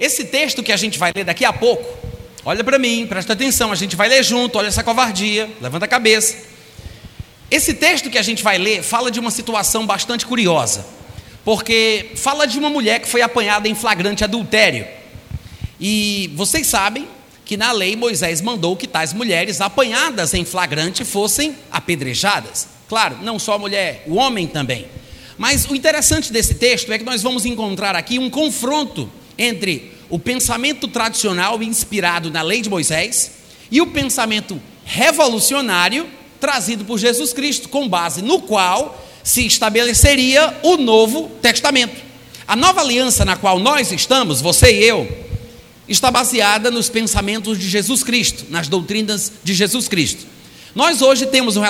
Esse texto que a gente vai ler daqui a pouco, olha para mim, presta atenção, a gente vai ler junto, olha essa covardia, levanta a cabeça. Esse texto que a gente vai ler fala de uma situação bastante curiosa, porque fala de uma mulher que foi apanhada em flagrante adultério. E vocês sabem que na lei Moisés mandou que tais mulheres apanhadas em flagrante fossem apedrejadas. Claro, não só a mulher, o homem também. Mas o interessante desse texto é que nós vamos encontrar aqui um confronto entre o pensamento tradicional inspirado na lei de Moisés e o pensamento revolucionário trazido por Jesus Cristo, com base no qual se estabeleceria o Novo Testamento. A nova aliança na qual nós estamos, você e eu, está baseada nos pensamentos de Jesus Cristo, nas doutrinas de Jesus Cristo. Nós hoje temos um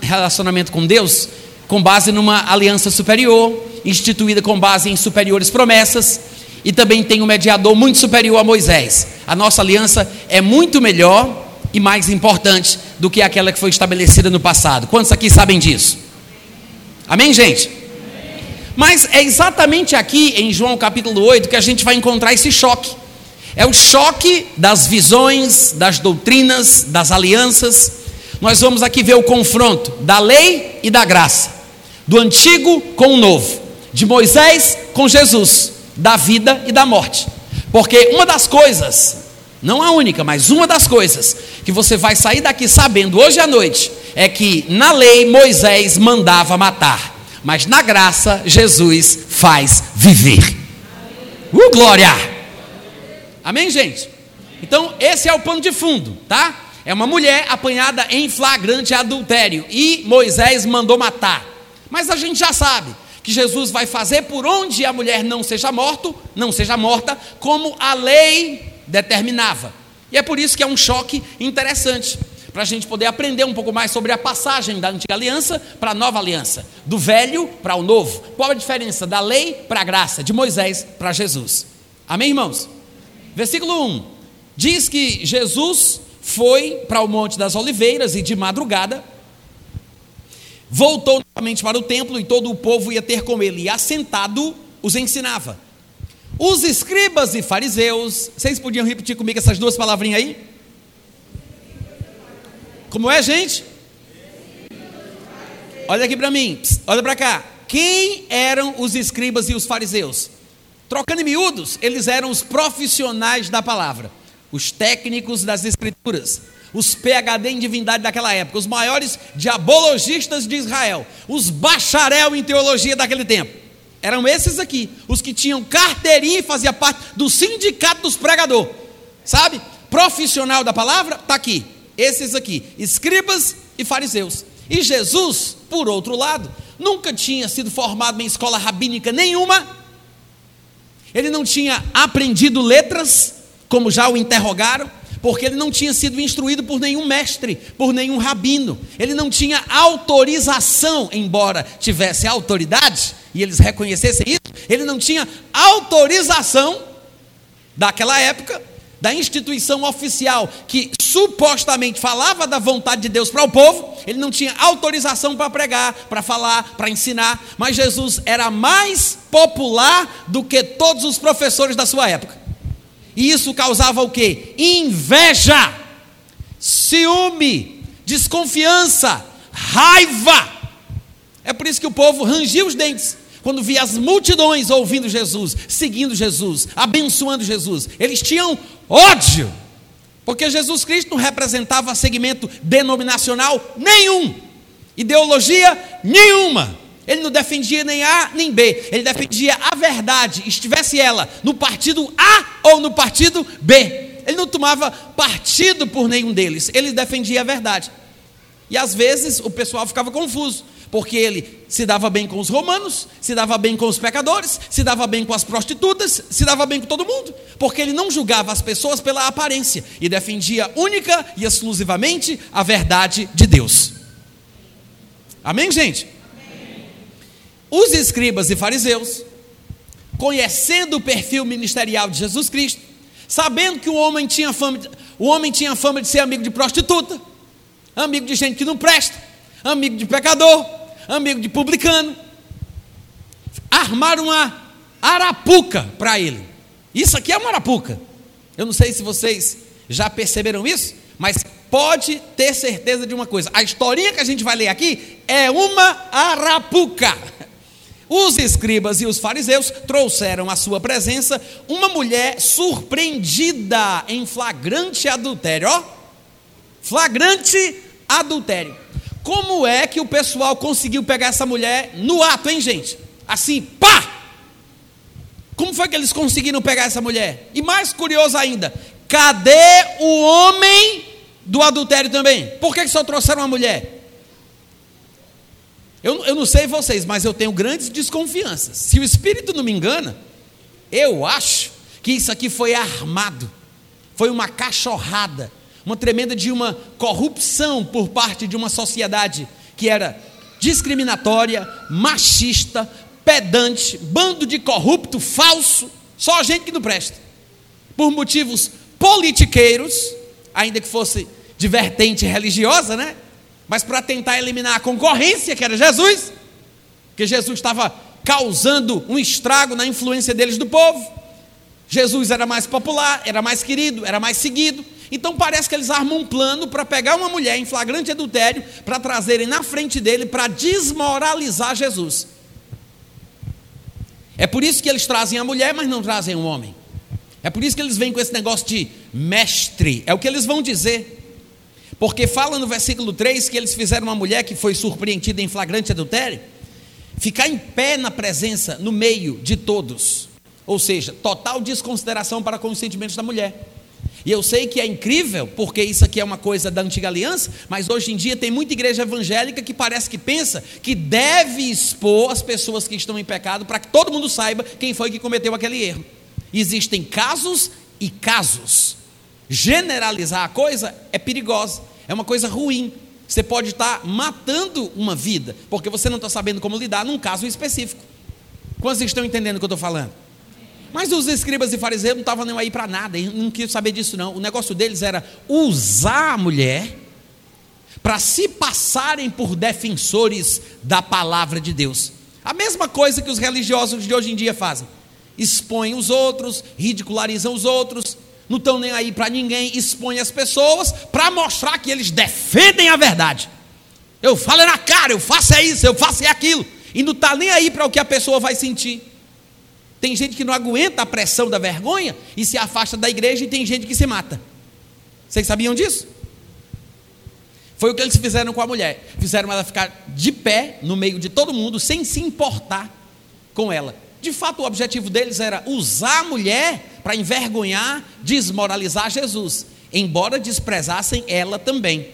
relacionamento com Deus com base numa aliança superior, instituída com base em superiores promessas, e também tem um mediador muito superior a Moisés. A nossa aliança é muito melhor e mais importante do que aquela que foi estabelecida no passado. Quantos aqui sabem disso? Amém, gente? Mas é exatamente aqui em João capítulo 8 que a gente vai encontrar esse choque. É o choque das visões, das doutrinas, das alianças. Nós vamos aqui ver o confronto da lei e da graça, do antigo com o novo, de Moisés com Jesus da vida e da morte. Porque uma das coisas, não a única, mas uma das coisas que você vai sair daqui sabendo hoje à noite é que na lei Moisés mandava matar, mas na graça Jesus faz viver. Uh, glória! Amém, gente? Então, esse é o pano de fundo, tá? É uma mulher apanhada em flagrante adultério e Moisés mandou matar. Mas a gente já sabe que Jesus vai fazer por onde a mulher não seja morto, não seja morta, como a lei determinava. E é por isso que é um choque interessante, para a gente poder aprender um pouco mais sobre a passagem da antiga aliança para a nova aliança, do velho para o novo. Qual a diferença da lei para a graça, de Moisés para Jesus? Amém, irmãos? Versículo 1 diz que Jesus foi para o Monte das Oliveiras e de madrugada voltou novamente para o templo e todo o povo ia ter com ele, e assentado os ensinava. Os escribas e fariseus, vocês podiam repetir comigo essas duas palavrinhas aí? Como é, gente? Olha aqui para mim, olha para cá. Quem eram os escribas e os fariseus? Trocando em miúdos, eles eram os profissionais da palavra, os técnicos das escrituras os PhD em divindade daquela época, os maiores diabologistas de Israel, os bacharel em teologia daquele tempo. Eram esses aqui, os que tinham carteirinha e fazia parte do sindicato dos pregadores. Sabe? Profissional da palavra, está aqui. Esses aqui, escribas e fariseus. E Jesus, por outro lado, nunca tinha sido formado em escola rabínica nenhuma. Ele não tinha aprendido letras, como já o interrogaram porque ele não tinha sido instruído por nenhum mestre, por nenhum rabino. Ele não tinha autorização, embora tivesse autoridade, e eles reconhecessem isso, ele não tinha autorização daquela época, da instituição oficial que supostamente falava da vontade de Deus para o povo, ele não tinha autorização para pregar, para falar, para ensinar, mas Jesus era mais popular do que todos os professores da sua época. E isso causava o que? Inveja, ciúme, desconfiança, raiva. É por isso que o povo rangia os dentes quando via as multidões ouvindo Jesus, seguindo Jesus, abençoando Jesus. Eles tinham ódio, porque Jesus Cristo não representava segmento denominacional nenhum, ideologia nenhuma. Ele não defendia nem A nem B, ele defendia a verdade, estivesse ela no partido A ou no partido B. Ele não tomava partido por nenhum deles, ele defendia a verdade. E às vezes o pessoal ficava confuso, porque ele se dava bem com os romanos, se dava bem com os pecadores, se dava bem com as prostitutas, se dava bem com todo mundo, porque ele não julgava as pessoas pela aparência e defendia única e exclusivamente a verdade de Deus. Amém, gente? Os escribas e fariseus, conhecendo o perfil ministerial de Jesus Cristo, sabendo que o homem tinha fama, de, o homem tinha fama de ser amigo de prostituta, amigo de gente que não presta, amigo de pecador, amigo de publicano, armaram uma arapuca para ele. Isso aqui é uma arapuca. Eu não sei se vocês já perceberam isso, mas pode ter certeza de uma coisa: a historinha que a gente vai ler aqui é uma arapuca. Os escribas e os fariseus trouxeram à sua presença uma mulher surpreendida em flagrante adultério. Ó, flagrante adultério. Como é que o pessoal conseguiu pegar essa mulher no ato, hein, gente? Assim, pá! Como foi que eles conseguiram pegar essa mulher? E mais curioso ainda, cadê o homem do adultério também? Por que, só trouxeram uma mulher? Eu, eu não sei vocês, mas eu tenho grandes desconfianças. Se o Espírito não me engana, eu acho que isso aqui foi armado, foi uma cachorrada, uma tremenda de uma corrupção por parte de uma sociedade que era discriminatória, machista, pedante, bando de corrupto, falso, só gente que não presta. Por motivos politiqueiros, ainda que fosse de vertente religiosa, né? Mas para tentar eliminar a concorrência, que era Jesus, que Jesus estava causando um estrago na influência deles do povo. Jesus era mais popular, era mais querido, era mais seguido. Então parece que eles armam um plano para pegar uma mulher em flagrante adultério, para trazerem na frente dele para desmoralizar Jesus. É por isso que eles trazem a mulher, mas não trazem o homem. É por isso que eles vêm com esse negócio de mestre. É o que eles vão dizer. Porque fala no versículo 3 que eles fizeram uma mulher que foi surpreendida em flagrante adultério, ficar em pé na presença, no meio de todos. Ou seja, total desconsideração para com os sentimentos da mulher. E eu sei que é incrível, porque isso aqui é uma coisa da antiga aliança, mas hoje em dia tem muita igreja evangélica que parece que pensa que deve expor as pessoas que estão em pecado para que todo mundo saiba quem foi que cometeu aquele erro. Existem casos e casos. Generalizar a coisa é perigosa, é uma coisa ruim. Você pode estar matando uma vida, porque você não está sabendo como lidar num caso específico. Quantos estão entendendo o que eu estou falando? Mas os escribas e fariseus não estavam nem aí para nada, não queriam saber disso não. O negócio deles era usar a mulher para se passarem por defensores da palavra de Deus. A mesma coisa que os religiosos de hoje em dia fazem. Expõem os outros, ridicularizam os outros, não estão nem aí para ninguém, expõem as pessoas para mostrar que eles defendem a verdade. Eu falo é na cara, eu faço é isso, eu faço é aquilo, e não está nem aí para o que a pessoa vai sentir. Tem gente que não aguenta a pressão da vergonha e se afasta da igreja, e tem gente que se mata. Vocês sabiam disso? Foi o que eles fizeram com a mulher. Fizeram ela ficar de pé no meio de todo mundo, sem se importar com ela. De fato, o objetivo deles era usar a mulher para envergonhar, desmoralizar Jesus, embora desprezassem ela também.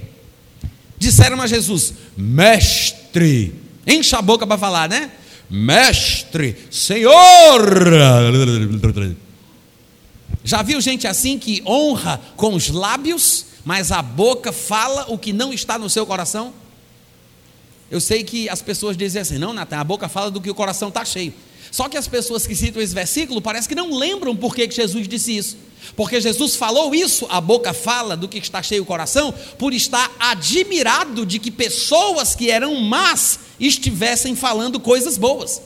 Disseram a Jesus: Mestre, enche a boca para falar, né? Mestre, Senhor. Já viu gente assim que honra com os lábios, mas a boca fala o que não está no seu coração? Eu sei que as pessoas dizem assim: não, Natan, a boca fala do que o coração está cheio. Só que as pessoas que citam esse versículo parece que não lembram por que Jesus disse isso. Porque Jesus falou isso, a boca fala do que está cheio o coração, por estar admirado de que pessoas que eram más estivessem falando coisas boas.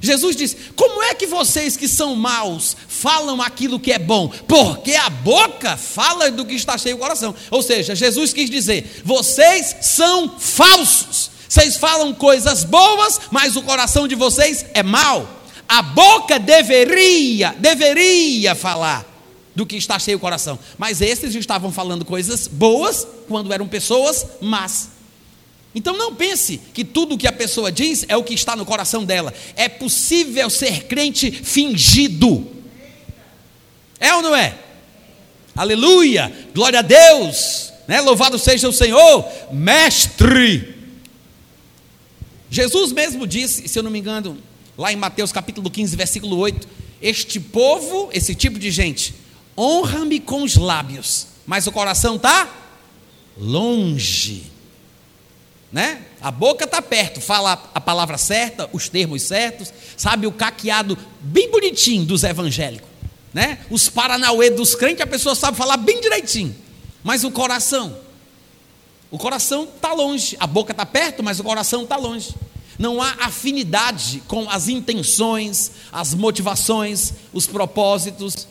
Jesus disse: Como é que vocês que são maus falam aquilo que é bom? Porque a boca fala do que está cheio o coração. Ou seja, Jesus quis dizer: Vocês são falsos. Vocês falam coisas boas, mas o coração de vocês é mau. A boca deveria, deveria falar do que está cheio o coração. Mas esses estavam falando coisas boas quando eram pessoas más. Então não pense que tudo o que a pessoa diz é o que está no coração dela. É possível ser crente fingido. É ou não é? Aleluia! Glória a Deus! Né? Louvado seja o Senhor, mestre. Jesus mesmo disse, se eu não me engano, lá em Mateus capítulo 15, versículo 8: Este povo, esse tipo de gente, honra-me com os lábios, mas o coração está longe. Né? A boca está perto, fala a palavra certa, os termos certos, sabe o caqueado bem bonitinho dos evangélicos, né? Os paranauê dos crentes, a pessoa sabe falar bem direitinho, mas o coração o coração está longe, a boca está perto, mas o coração está longe. Não há afinidade com as intenções, as motivações, os propósitos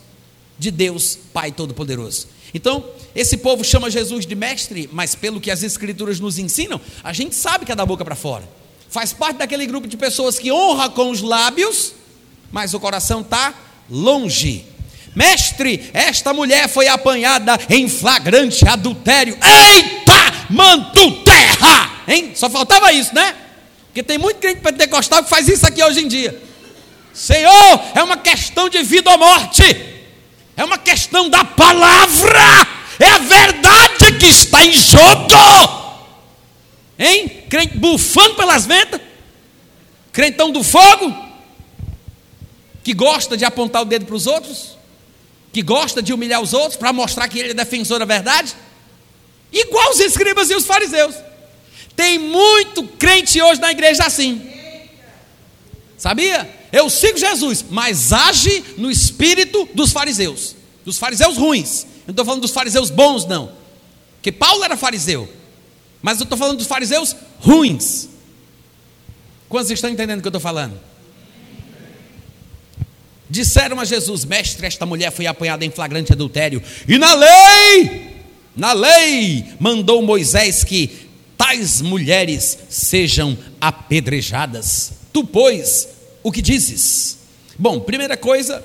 de Deus Pai Todo-Poderoso. Então, esse povo chama Jesus de mestre, mas pelo que as Escrituras nos ensinam, a gente sabe que é da boca para fora. Faz parte daquele grupo de pessoas que honra com os lábios, mas o coração está longe. Mestre, esta mulher foi apanhada em flagrante adultério. Eita, manto terra! Hein? Só faltava isso, né? Porque tem muito crente pentecostal que faz isso aqui hoje em dia. Senhor, é uma questão de vida ou morte. É uma questão da palavra. É a verdade que está em jogo. Hein? Crente bufando pelas ventas. Crentão do fogo. Que gosta de apontar o dedo para os outros. Que gosta de humilhar os outros para mostrar que ele é defensor da verdade. Igual os escribas e os fariseus. Tem muito crente hoje na igreja assim. Sabia? Eu sigo Jesus, mas age no espírito dos fariseus. Dos fariseus ruins. Eu não estou falando dos fariseus bons, não. Porque Paulo era fariseu. Mas eu estou falando dos fariseus ruins. Quantos estão entendendo o que eu estou falando? Disseram a Jesus, mestre, esta mulher foi apanhada em flagrante adultério. E na lei, na lei, mandou Moisés que tais mulheres sejam apedrejadas. Tu, pois, o que dizes? Bom, primeira coisa,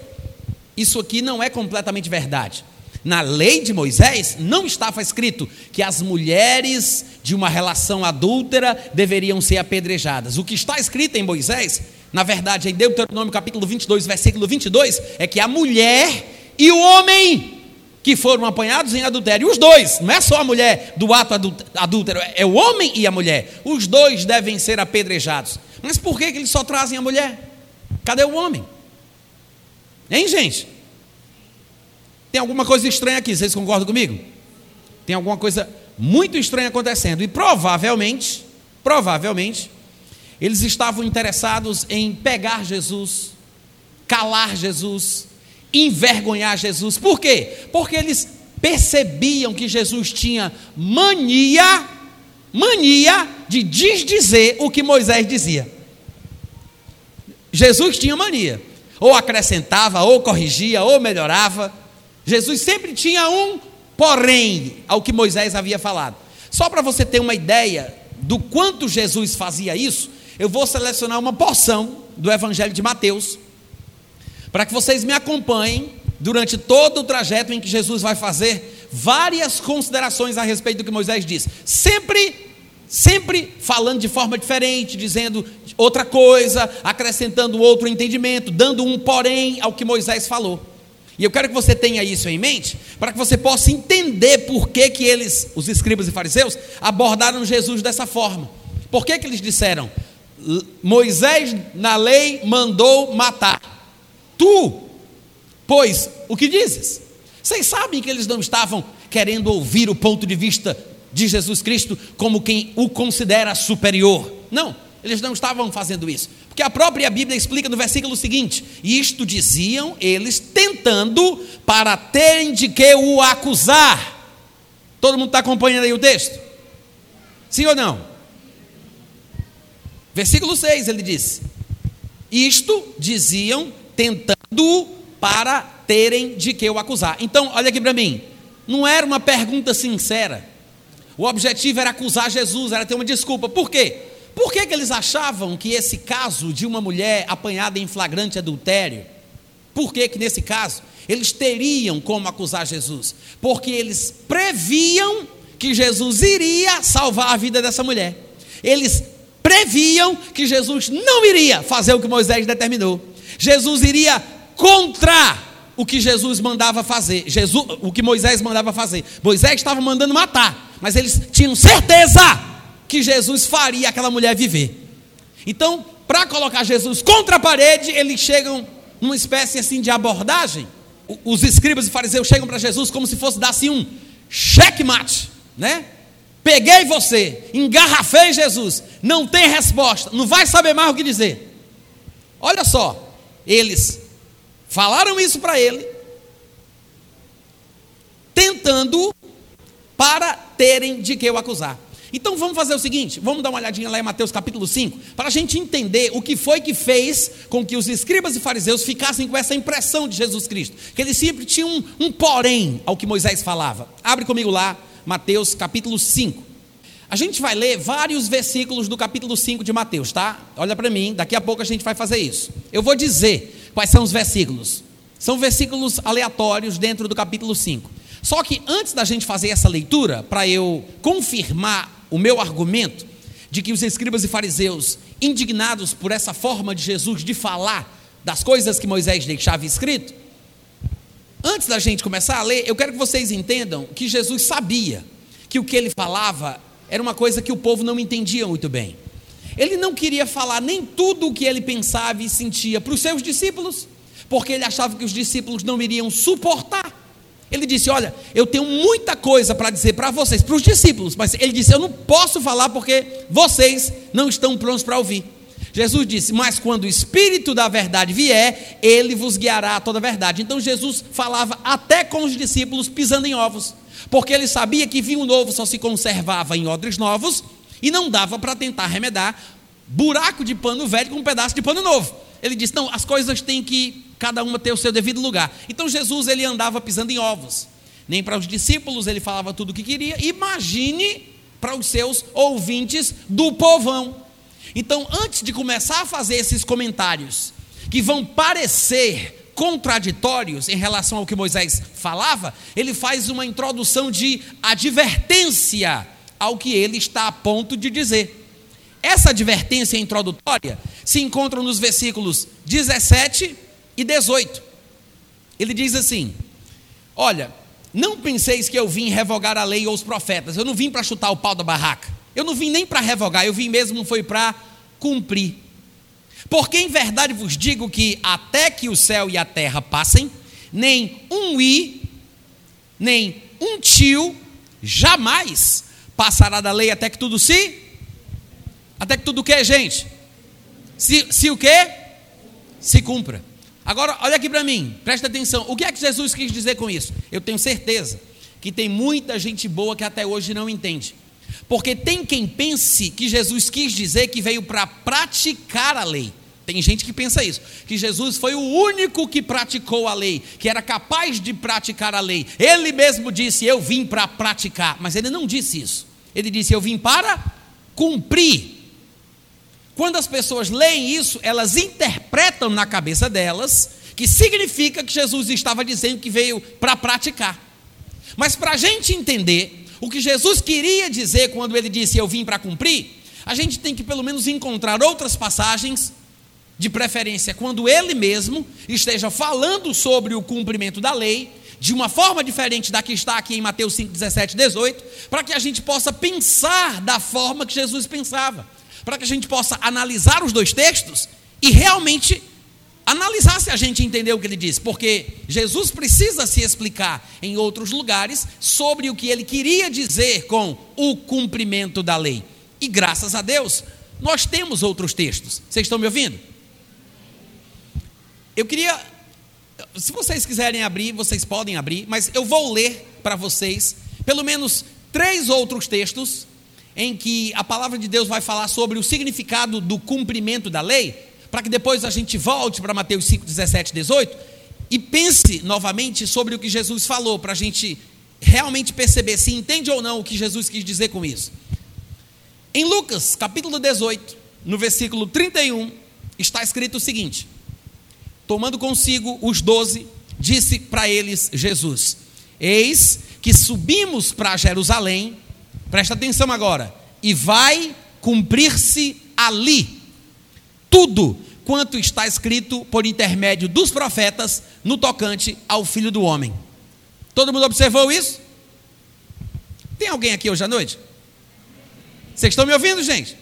isso aqui não é completamente verdade. Na lei de Moisés não estava escrito que as mulheres de uma relação adúltera deveriam ser apedrejadas. O que está escrito em Moisés, na verdade, em Deuteronômio capítulo 22, versículo 22, é que a mulher e o homem que foram apanhados em adultério, os dois, não é só a mulher do ato adúltero, é o homem e a mulher, os dois devem ser apedrejados. Mas por que, que eles só trazem a mulher? Cadê o homem? Hein, gente? Tem alguma coisa estranha aqui, vocês concordam comigo? Tem alguma coisa muito estranha acontecendo. E provavelmente, provavelmente, eles estavam interessados em pegar Jesus, calar Jesus, envergonhar Jesus. Por quê? Porque eles percebiam que Jesus tinha mania, mania de desdizer o que Moisés dizia. Jesus tinha mania, ou acrescentava, ou corrigia, ou melhorava. Jesus sempre tinha um porém ao que Moisés havia falado. Só para você ter uma ideia do quanto Jesus fazia isso, eu vou selecionar uma porção do Evangelho de Mateus, para que vocês me acompanhem durante todo o trajeto em que Jesus vai fazer várias considerações a respeito do que Moisés diz. Sempre, sempre falando de forma diferente, dizendo outra coisa, acrescentando outro entendimento, dando um porém ao que Moisés falou. E eu quero que você tenha isso em mente, para que você possa entender por que, que eles, os escribas e fariseus, abordaram Jesus dessa forma. Por que, que eles disseram? Moisés na lei mandou matar. Tu, pois, o que dizes? Vocês sabem que eles não estavam querendo ouvir o ponto de vista de Jesus Cristo como quem o considera superior. Não, eles não estavam fazendo isso. Porque a própria Bíblia explica no versículo seguinte: Isto diziam eles tentando para terem de que o acusar. Todo mundo está acompanhando aí o texto? Sim ou não? Versículo 6 ele diz: Isto diziam tentando para terem de que o acusar. Então, olha aqui para mim. Não era uma pergunta sincera. O objetivo era acusar Jesus, era ter uma desculpa. Por quê? Por que, que eles achavam que esse caso de uma mulher apanhada em flagrante adultério, por que, que nesse caso eles teriam como acusar Jesus? Porque eles previam que Jesus iria salvar a vida dessa mulher. Eles previam que Jesus não iria fazer o que Moisés determinou. Jesus iria contra o que Jesus mandava fazer, Jesus, o que Moisés mandava fazer. Moisés estava mandando matar, mas eles tinham certeza que Jesus faria aquela mulher viver. Então, para colocar Jesus contra a parede, eles chegam numa espécie assim de abordagem. Os escribas e fariseus chegam para Jesus como se fosse dar assim um checkmate, né? Peguei você, engarrafei Jesus, não tem resposta, não vai saber mais o que dizer. Olha só, eles falaram isso para ele, tentando para terem de que o acusar. Então vamos fazer o seguinte: vamos dar uma olhadinha lá em Mateus capítulo 5, para a gente entender o que foi que fez com que os escribas e fariseus ficassem com essa impressão de Jesus Cristo, que eles sempre tinham um, um porém ao que Moisés falava. Abre comigo lá, Mateus capítulo 5. A gente vai ler vários versículos do capítulo 5 de Mateus, tá? Olha para mim, daqui a pouco a gente vai fazer isso. Eu vou dizer quais são os versículos. São versículos aleatórios dentro do capítulo 5. Só que antes da gente fazer essa leitura, para eu confirmar o meu argumento de que os escribas e fariseus, indignados por essa forma de Jesus de falar das coisas que Moisés deixava escrito, antes da gente começar a ler, eu quero que vocês entendam que Jesus sabia que o que ele falava era uma coisa que o povo não entendia muito bem. Ele não queria falar nem tudo o que ele pensava e sentia para os seus discípulos, porque ele achava que os discípulos não iriam suportar ele disse: Olha, eu tenho muita coisa para dizer para vocês, para os discípulos, mas ele disse: Eu não posso falar porque vocês não estão prontos para ouvir. Jesus disse: Mas quando o Espírito da verdade vier, ele vos guiará a toda a verdade. Então Jesus falava até com os discípulos pisando em ovos, porque ele sabia que vinho novo só se conservava em odres novos e não dava para tentar remedar buraco de pano velho com um pedaço de pano novo. Ele disse: Não, as coisas têm que cada uma ter o seu devido lugar. Então Jesus ele andava pisando em ovos. Nem para os discípulos ele falava tudo o que queria. Imagine para os seus ouvintes do povão. Então, antes de começar a fazer esses comentários que vão parecer contraditórios em relação ao que Moisés falava, ele faz uma introdução de advertência ao que ele está a ponto de dizer. Essa advertência introdutória se encontra nos versículos 17 e 18. Ele diz assim: Olha, não penseis que eu vim revogar a lei ou os profetas. Eu não vim para chutar o pau da barraca. Eu não vim nem para revogar, eu vim mesmo foi para cumprir. Porque em verdade vos digo que até que o céu e a terra passem, nem um i, nem um tio jamais passará da lei até que tudo se até que tudo o que, gente? Se, se o que? Se cumpra. Agora, olha aqui para mim, presta atenção. O que é que Jesus quis dizer com isso? Eu tenho certeza que tem muita gente boa que até hoje não entende. Porque tem quem pense que Jesus quis dizer que veio para praticar a lei. Tem gente que pensa isso, que Jesus foi o único que praticou a lei, que era capaz de praticar a lei. Ele mesmo disse: Eu vim para praticar, mas ele não disse isso. Ele disse: Eu vim para cumprir. Quando as pessoas leem isso, elas interpretam na cabeça delas que significa que Jesus estava dizendo que veio para praticar. Mas para a gente entender o que Jesus queria dizer quando ele disse eu vim para cumprir, a gente tem que pelo menos encontrar outras passagens, de preferência quando ele mesmo esteja falando sobre o cumprimento da lei, de uma forma diferente da que está aqui em Mateus 5, 17 18, para que a gente possa pensar da forma que Jesus pensava para que a gente possa analisar os dois textos e realmente analisar se a gente entendeu o que ele disse, porque Jesus precisa se explicar em outros lugares sobre o que ele queria dizer com o cumprimento da lei. E graças a Deus, nós temos outros textos. Vocês estão me ouvindo? Eu queria, se vocês quiserem abrir, vocês podem abrir, mas eu vou ler para vocês pelo menos três outros textos em que a palavra de Deus vai falar sobre o significado do cumprimento da lei, para que depois a gente volte para Mateus 5, 17, 18 e pense novamente sobre o que Jesus falou, para a gente realmente perceber se entende ou não o que Jesus quis dizer com isso. Em Lucas, capítulo 18, no versículo 31, está escrito o seguinte: Tomando consigo os doze, disse para eles Jesus: Eis que subimos para Jerusalém Presta atenção agora. E vai cumprir-se ali tudo quanto está escrito por intermédio dos profetas no tocante ao filho do homem. Todo mundo observou isso? Tem alguém aqui hoje à noite? Vocês estão me ouvindo, gente?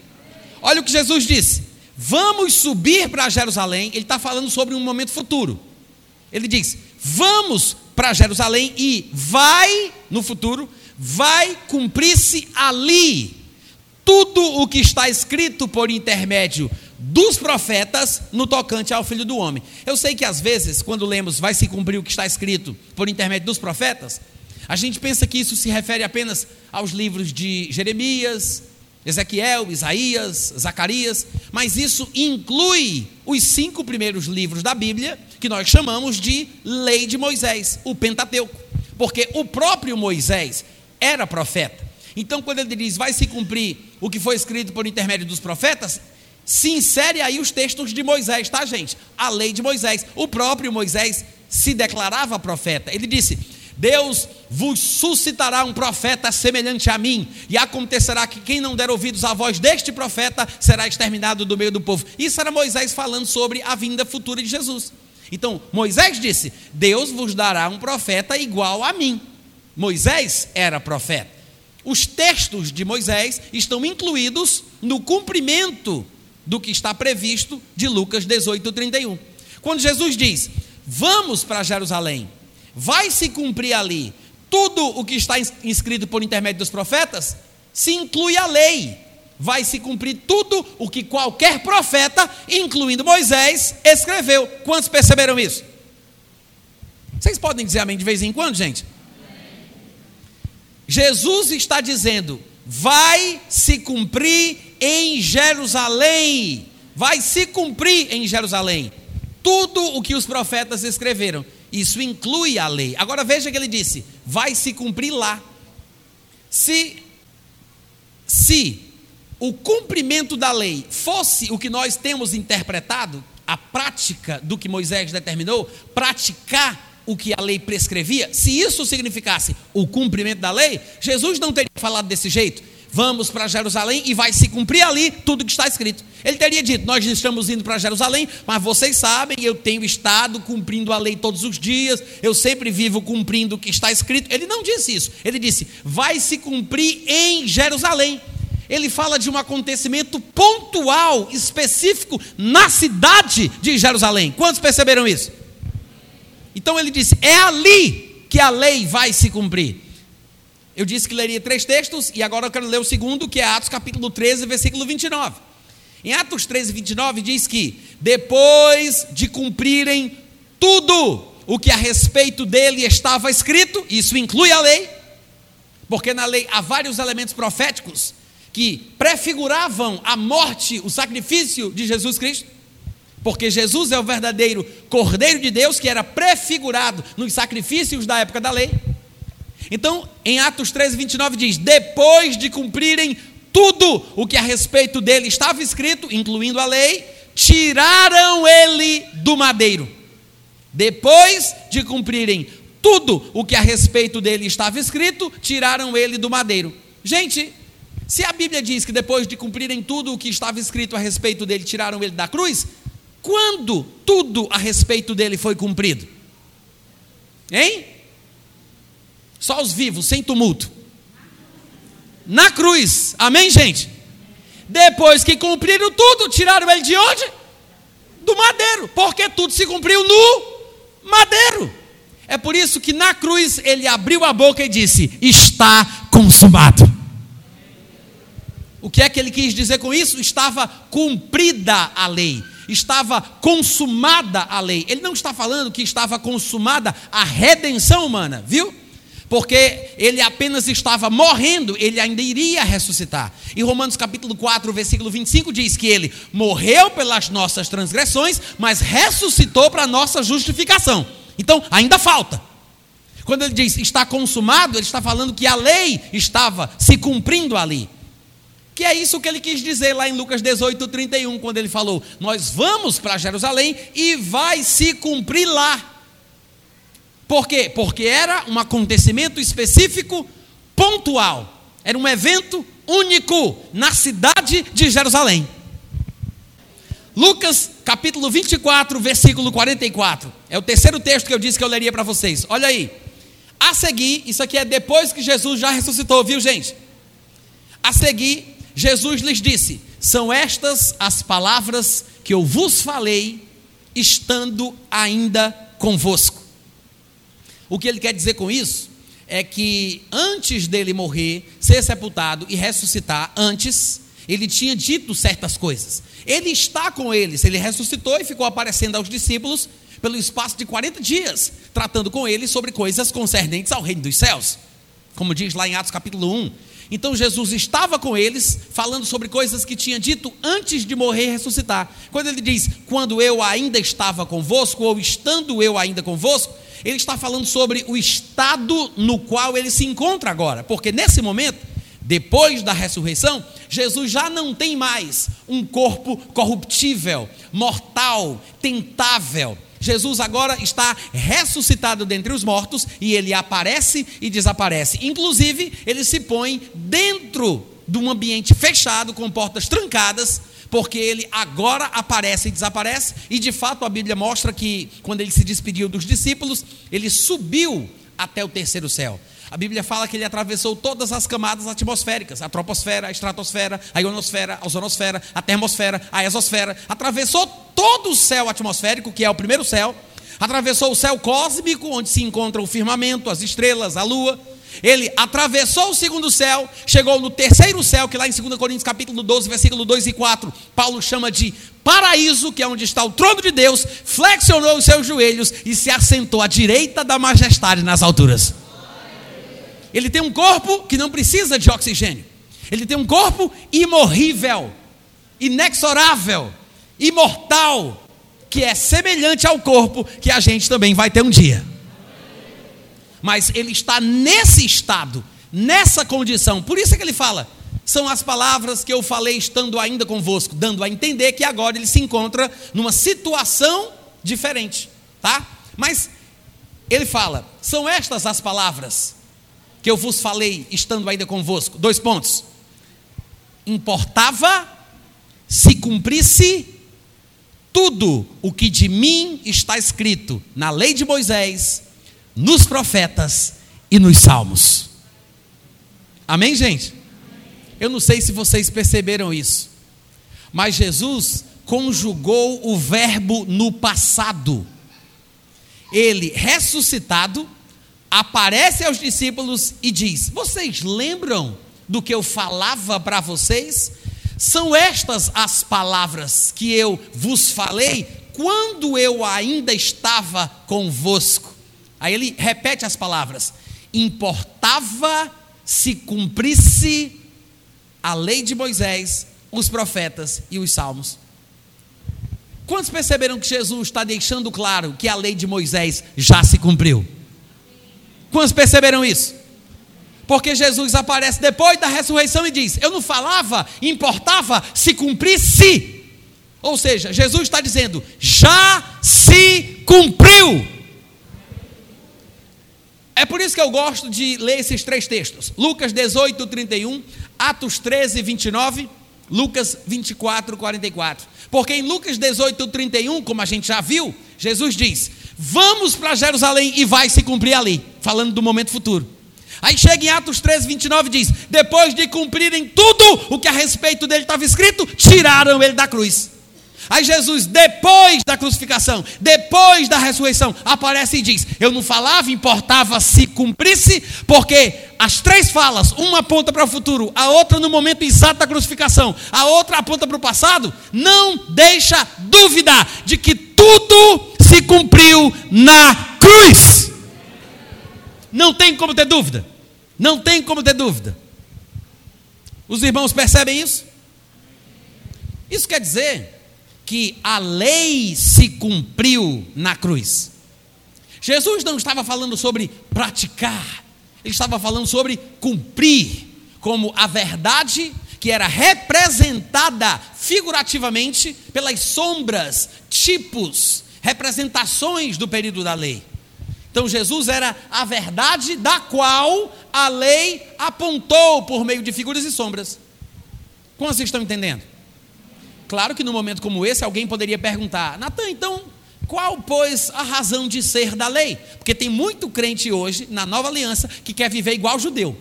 Olha o que Jesus disse: Vamos subir para Jerusalém. Ele está falando sobre um momento futuro. Ele diz: Vamos para Jerusalém e vai, no futuro, vai cumprir-se ali tudo o que está escrito por intermédio dos profetas no tocante ao filho do homem. Eu sei que às vezes, quando lemos vai se cumprir o que está escrito por intermédio dos profetas, A gente pensa que isso se refere apenas aos livros de Jeremias, Ezequiel, Isaías, Zacarias, mas isso inclui os cinco primeiros livros da Bíblia, que nós chamamos de Lei de Moisés, o Pentateuco, porque o próprio Moisés era profeta. Então, quando ele diz vai se cumprir o que foi escrito por intermédio dos profetas, se insere aí os textos de Moisés, tá, gente? A lei de Moisés. O próprio Moisés se declarava profeta. Ele disse: Deus vos suscitará um profeta semelhante a mim, e acontecerá que quem não der ouvidos à voz deste profeta será exterminado do meio do povo. Isso era Moisés falando sobre a vinda futura de Jesus. Então, Moisés disse: Deus vos dará um profeta igual a mim. Moisés era profeta. Os textos de Moisés estão incluídos no cumprimento do que está previsto de Lucas 18, 31. Quando Jesus diz: Vamos para Jerusalém vai se cumprir ali tudo o que está inscrito por intermédio dos profetas, se inclui a lei. Vai se cumprir tudo o que qualquer profeta, incluindo Moisés, escreveu. Quantos perceberam isso? Vocês podem dizer amém de vez em quando, gente? Jesus está dizendo: vai se cumprir em Jerusalém. Vai se cumprir em Jerusalém tudo o que os profetas escreveram. Isso inclui a lei. Agora veja que ele disse: vai se cumprir lá. Se, se o cumprimento da lei fosse o que nós temos interpretado, a prática do que Moisés determinou, praticar o que a lei prescrevia, se isso significasse o cumprimento da lei, Jesus não teria falado desse jeito vamos para Jerusalém e vai se cumprir ali tudo que está escrito. Ele teria dito: Nós estamos indo para Jerusalém, mas vocês sabem, eu tenho estado cumprindo a lei todos os dias, eu sempre vivo cumprindo o que está escrito. Ele não disse isso, ele disse: Vai se cumprir em Jerusalém. Ele fala de um acontecimento pontual, específico, na cidade de Jerusalém. Quantos perceberam isso? Então ele disse: É ali que a lei vai se cumprir. Eu disse que leria três textos e agora eu quero ler o segundo, que é Atos capítulo 13, versículo 29. Em Atos 13, 29 diz que depois de cumprirem tudo o que a respeito dele estava escrito, isso inclui a lei, porque na lei há vários elementos proféticos que prefiguravam a morte, o sacrifício de Jesus Cristo, porque Jesus é o verdadeiro Cordeiro de Deus que era prefigurado nos sacrifícios da época da lei. Então, em Atos 13, 29 diz: Depois de cumprirem tudo o que a respeito dele estava escrito, incluindo a lei, tiraram ele do madeiro. Depois de cumprirem tudo o que a respeito dele estava escrito, tiraram ele do madeiro. Gente, se a Bíblia diz que depois de cumprirem tudo o que estava escrito a respeito dele, tiraram ele da cruz, quando tudo a respeito dele foi cumprido? Hein? Só os vivos, sem tumulto. Na cruz. Amém, gente? Depois que cumpriram tudo, tiraram ele de onde? Do madeiro. Porque tudo se cumpriu no madeiro. É por isso que na cruz ele abriu a boca e disse: Está consumado. O que é que ele quis dizer com isso? Estava cumprida a lei, estava consumada a lei. Ele não está falando que estava consumada a redenção humana, viu? porque ele apenas estava morrendo, ele ainda iria ressuscitar. E Romanos capítulo 4, versículo 25 diz que ele morreu pelas nossas transgressões, mas ressuscitou para a nossa justificação. Então, ainda falta. Quando ele diz está consumado, ele está falando que a lei estava se cumprindo ali. Que é isso que ele quis dizer lá em Lucas 18, 31, quando ele falou: Nós vamos para Jerusalém e vai se cumprir lá por quê? Porque era um acontecimento específico, pontual. Era um evento único na cidade de Jerusalém. Lucas capítulo 24, versículo 44. É o terceiro texto que eu disse que eu leria para vocês. Olha aí. A seguir, isso aqui é depois que Jesus já ressuscitou, viu, gente? A seguir, Jesus lhes disse: São estas as palavras que eu vos falei, estando ainda convosco. O que ele quer dizer com isso é que antes dele morrer, ser sepultado e ressuscitar, antes, ele tinha dito certas coisas. Ele está com eles, ele ressuscitou e ficou aparecendo aos discípulos pelo espaço de 40 dias, tratando com ele sobre coisas concernentes ao reino dos céus, como diz lá em Atos capítulo 1. Então Jesus estava com eles, falando sobre coisas que tinha dito antes de morrer e ressuscitar. Quando ele diz, quando eu ainda estava convosco, ou estando eu ainda convosco, ele está falando sobre o estado no qual ele se encontra agora, porque nesse momento, depois da ressurreição, Jesus já não tem mais um corpo corruptível, mortal, tentável. Jesus agora está ressuscitado dentre os mortos e ele aparece e desaparece. Inclusive, ele se põe dentro de um ambiente fechado, com portas trancadas, porque ele agora aparece e desaparece, e de fato a Bíblia mostra que, quando ele se despediu dos discípulos, ele subiu até o terceiro céu. A Bíblia fala que ele atravessou todas as camadas atmosféricas: a troposfera, a estratosfera, a ionosfera, a ozonosfera, a termosfera, a exosfera. Atravessou todo o céu atmosférico, que é o primeiro céu. Atravessou o céu cósmico, onde se encontra o firmamento, as estrelas, a lua. Ele atravessou o segundo céu, chegou no terceiro céu, que lá em 2 Coríntios capítulo 12, versículo 2 e 4, Paulo chama de paraíso, que é onde está o trono de Deus, flexionou os seus joelhos e se assentou à direita da majestade nas alturas. Ele tem um corpo que não precisa de oxigênio. Ele tem um corpo imorrível, inexorável, imortal, que é semelhante ao corpo que a gente também vai ter um dia. Mas ele está nesse estado, nessa condição. Por isso é que ele fala: são as palavras que eu falei estando ainda convosco, dando a entender que agora ele se encontra numa situação diferente, tá? Mas ele fala: são estas as palavras que eu vos falei estando ainda convosco. Dois pontos. Importava se cumprisse tudo o que de mim está escrito na lei de Moisés, nos profetas e nos salmos. Amém, gente? Eu não sei se vocês perceberam isso, mas Jesus conjugou o verbo no passado. Ele ressuscitado aparece aos discípulos e diz: Vocês lembram do que eu falava para vocês? São estas as palavras que eu vos falei quando eu ainda estava convosco. Aí ele repete as palavras: Importava se cumprisse a lei de Moisés, os profetas e os salmos. Quantos perceberam que Jesus está deixando claro que a lei de Moisés já se cumpriu? Quantos perceberam isso? Porque Jesus aparece depois da ressurreição e diz: Eu não falava, importava se cumprisse. Ou seja, Jesus está dizendo: Já se cumpriu. É por isso que eu gosto de ler esses três textos: Lucas 18, 31, Atos 13, 29, Lucas 24, 44. Porque em Lucas 18, 31, como a gente já viu, Jesus diz: Vamos para Jerusalém e vai se cumprir ali, falando do momento futuro. Aí chega em Atos 13, 29 e diz: Depois de cumprirem tudo o que a respeito dele estava escrito, tiraram ele da cruz. Aí Jesus, depois da crucificação, depois da ressurreição, aparece e diz: Eu não falava, importava se cumprisse, porque as três falas, uma aponta para o futuro, a outra no momento exato da crucificação, a outra aponta para o passado, não deixa dúvida de que tudo se cumpriu na cruz. Não tem como ter dúvida. Não tem como ter dúvida. Os irmãos percebem isso? Isso quer dizer que a lei se cumpriu na cruz. Jesus não estava falando sobre praticar, ele estava falando sobre cumprir, como a verdade que era representada figurativamente pelas sombras, tipos, representações do período da lei. Então Jesus era a verdade da qual a lei apontou por meio de figuras e sombras. Como vocês estão entendendo? Claro que no momento como esse alguém poderia perguntar: Natan, então qual, pois, a razão de ser da lei? Porque tem muito crente hoje, na nova aliança, que quer viver igual judeu,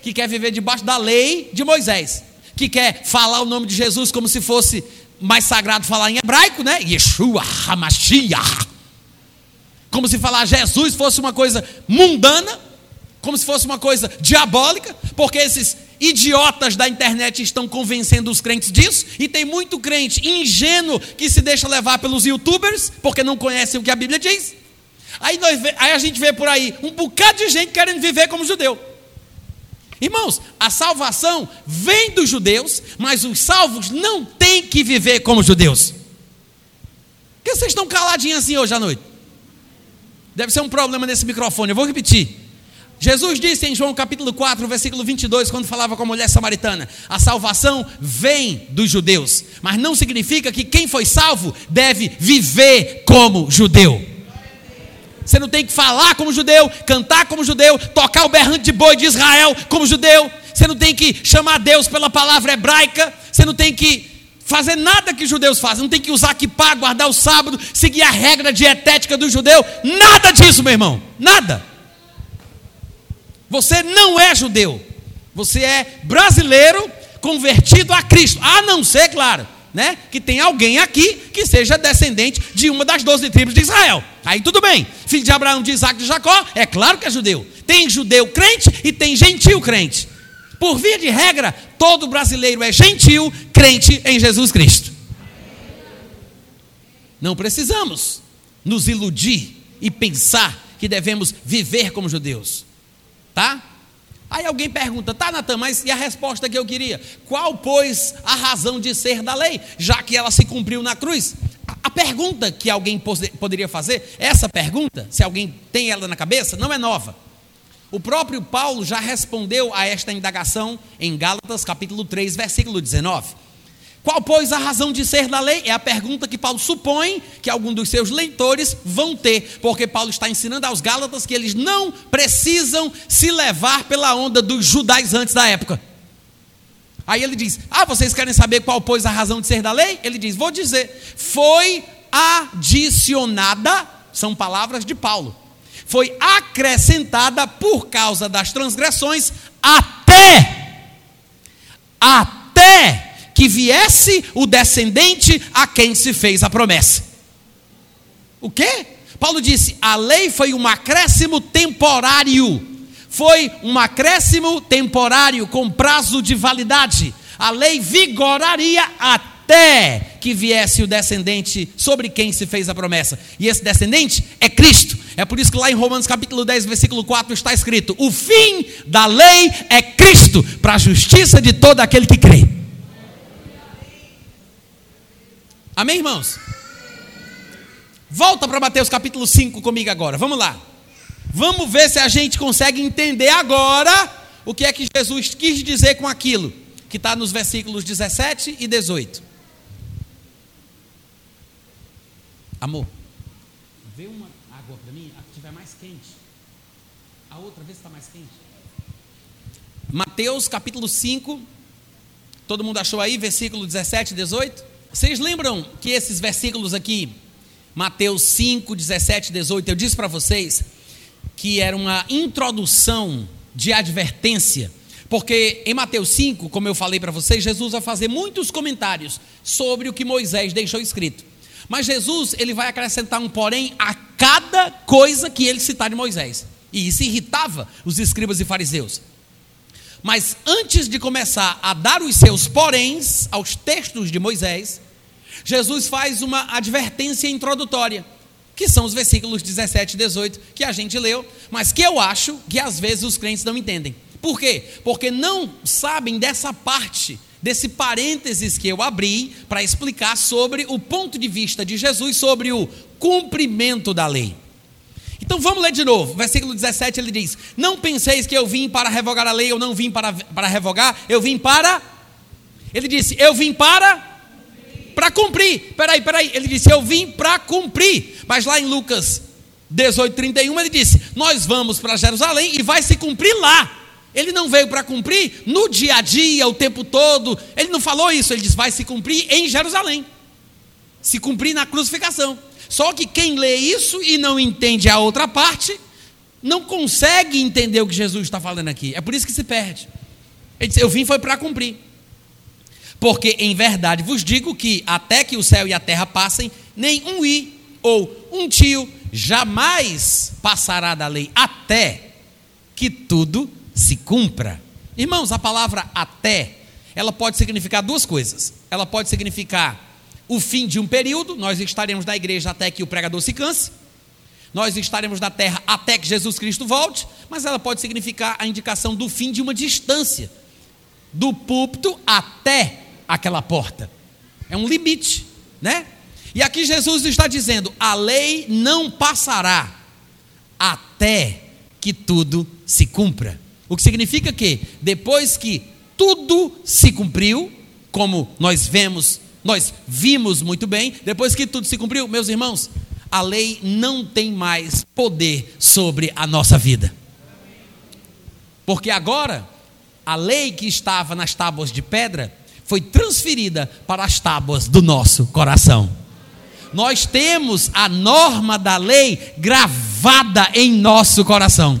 que quer viver debaixo da lei de Moisés, que quer falar o nome de Jesus como se fosse mais sagrado falar em hebraico, né? Yeshua HaMashiach. Como se falar Jesus fosse uma coisa mundana, como se fosse uma coisa diabólica, porque esses idiotas da internet estão convencendo os crentes disso, e tem muito crente ingênuo que se deixa levar pelos youtubers, porque não conhecem o que a Bíblia diz. Aí, nós, aí a gente vê por aí um bocado de gente querendo viver como judeu. Irmãos, a salvação vem dos judeus, mas os salvos não têm que viver como judeus. Por que vocês estão caladinhos assim hoje à noite? Deve ser um problema nesse microfone, eu vou repetir. Jesus disse em João capítulo 4, versículo 22, quando falava com a mulher samaritana: a salvação vem dos judeus, mas não significa que quem foi salvo deve viver como judeu. Você não tem que falar como judeu, cantar como judeu, tocar o berrante de boi de Israel como judeu. Você não tem que chamar Deus pela palavra hebraica. Você não tem que fazer nada que os judeus fazem. Não tem que usar kippah, guardar o sábado, seguir a regra dietética do judeu. Nada disso, meu irmão. Nada. Você não é judeu. Você é brasileiro convertido a Cristo. A não ser, claro, né, que tem alguém aqui que seja descendente de uma das doze tribos de Israel. Aí tudo bem. Filho de Abraão, de Isaac, de Jacó, é claro que é judeu. Tem judeu crente e tem gentil crente. Por via de regra, todo brasileiro é gentil, crente em Jesus Cristo. Não precisamos nos iludir e pensar que devemos viver como judeus. Tá? Aí alguém pergunta, tá, Natan, mas e a resposta que eu queria? Qual, pois, a razão de ser da lei, já que ela se cumpriu na cruz? A pergunta que alguém poderia fazer, essa pergunta, se alguém tem ela na cabeça, não é nova. O próprio Paulo já respondeu a esta indagação em Gálatas capítulo 3, versículo 19. Qual, pois, a razão de ser da lei? É a pergunta que Paulo supõe que algum dos seus leitores vão ter, porque Paulo está ensinando aos Gálatas que eles não precisam se levar pela onda dos judaizantes da época. Aí ele diz: Ah, vocês querem saber qual, pois, a razão de ser da lei? Ele diz: Vou dizer, foi adicionada, são palavras de Paulo, foi acrescentada por causa das transgressões até, até que viesse o descendente a quem se fez a promessa. O quê? Paulo disse: a lei foi um acréscimo temporário. Foi um acréscimo temporário com prazo de validade. A lei vigoraria até que viesse o descendente sobre quem se fez a promessa. E esse descendente é Cristo. É por isso que lá em Romanos capítulo 10, versículo 4 está escrito: "O fim da lei é Cristo, para a justiça de todo aquele que crê". Amém, irmãos? Volta para Mateus capítulo 5 comigo agora. Vamos lá. Vamos ver se a gente consegue entender agora o que é que Jesus quis dizer com aquilo que está nos versículos 17 e 18. Amor, vê uma água para mim, a que estiver mais quente. A outra, se está mais quente. Mateus capítulo 5. Todo mundo achou aí, versículo 17 e 18? Vocês lembram que esses versículos aqui, Mateus 5, 17 e 18, eu disse para vocês que era uma introdução de advertência, porque em Mateus 5, como eu falei para vocês, Jesus vai fazer muitos comentários sobre o que Moisés deixou escrito. Mas Jesus, ele vai acrescentar um porém a cada coisa que ele citar de Moisés. E isso irritava os escribas e fariseus. Mas antes de começar a dar os seus poréns aos textos de Moisés, Jesus faz uma advertência introdutória, que são os versículos 17 e 18 que a gente leu, mas que eu acho que às vezes os crentes não entendem. Por quê? Porque não sabem dessa parte, desse parênteses que eu abri para explicar sobre o ponto de vista de Jesus sobre o cumprimento da lei. Então vamos ler de novo, versículo 17 ele diz: Não penseis que eu vim para revogar a lei, eu não vim para, para revogar, eu vim para. Ele disse: Eu vim para para cumprir. Peraí, peraí. Ele disse: Eu vim para cumprir. Mas lá em Lucas 18, 31, ele disse: Nós vamos para Jerusalém e vai se cumprir lá. Ele não veio para cumprir no dia a dia, o tempo todo. Ele não falou isso. Ele disse: Vai se cumprir em Jerusalém. Se cumprir na crucificação. Só que quem lê isso e não entende a outra parte, não consegue entender o que Jesus está falando aqui. É por isso que se perde. Ele disse: Eu vim foi para cumprir. Porque em verdade vos digo que até que o céu e a terra passem, nem um i ou um tio jamais passará da lei, até que tudo se cumpra. Irmãos, a palavra até, ela pode significar duas coisas. Ela pode significar o fim de um período, nós estaremos na igreja até que o pregador se canse, nós estaremos na terra até que Jesus Cristo volte, mas ela pode significar a indicação do fim de uma distância, do púlpito até aquela porta. É um limite, né? E aqui Jesus está dizendo: a lei não passará até que tudo se cumpra. O que significa que depois que tudo se cumpriu, como nós vemos, nós vimos muito bem, depois que tudo se cumpriu, meus irmãos, a lei não tem mais poder sobre a nossa vida. Porque agora, a lei que estava nas tábuas de pedra foi transferida para as tábuas do nosso coração. Nós temos a norma da lei gravada em nosso coração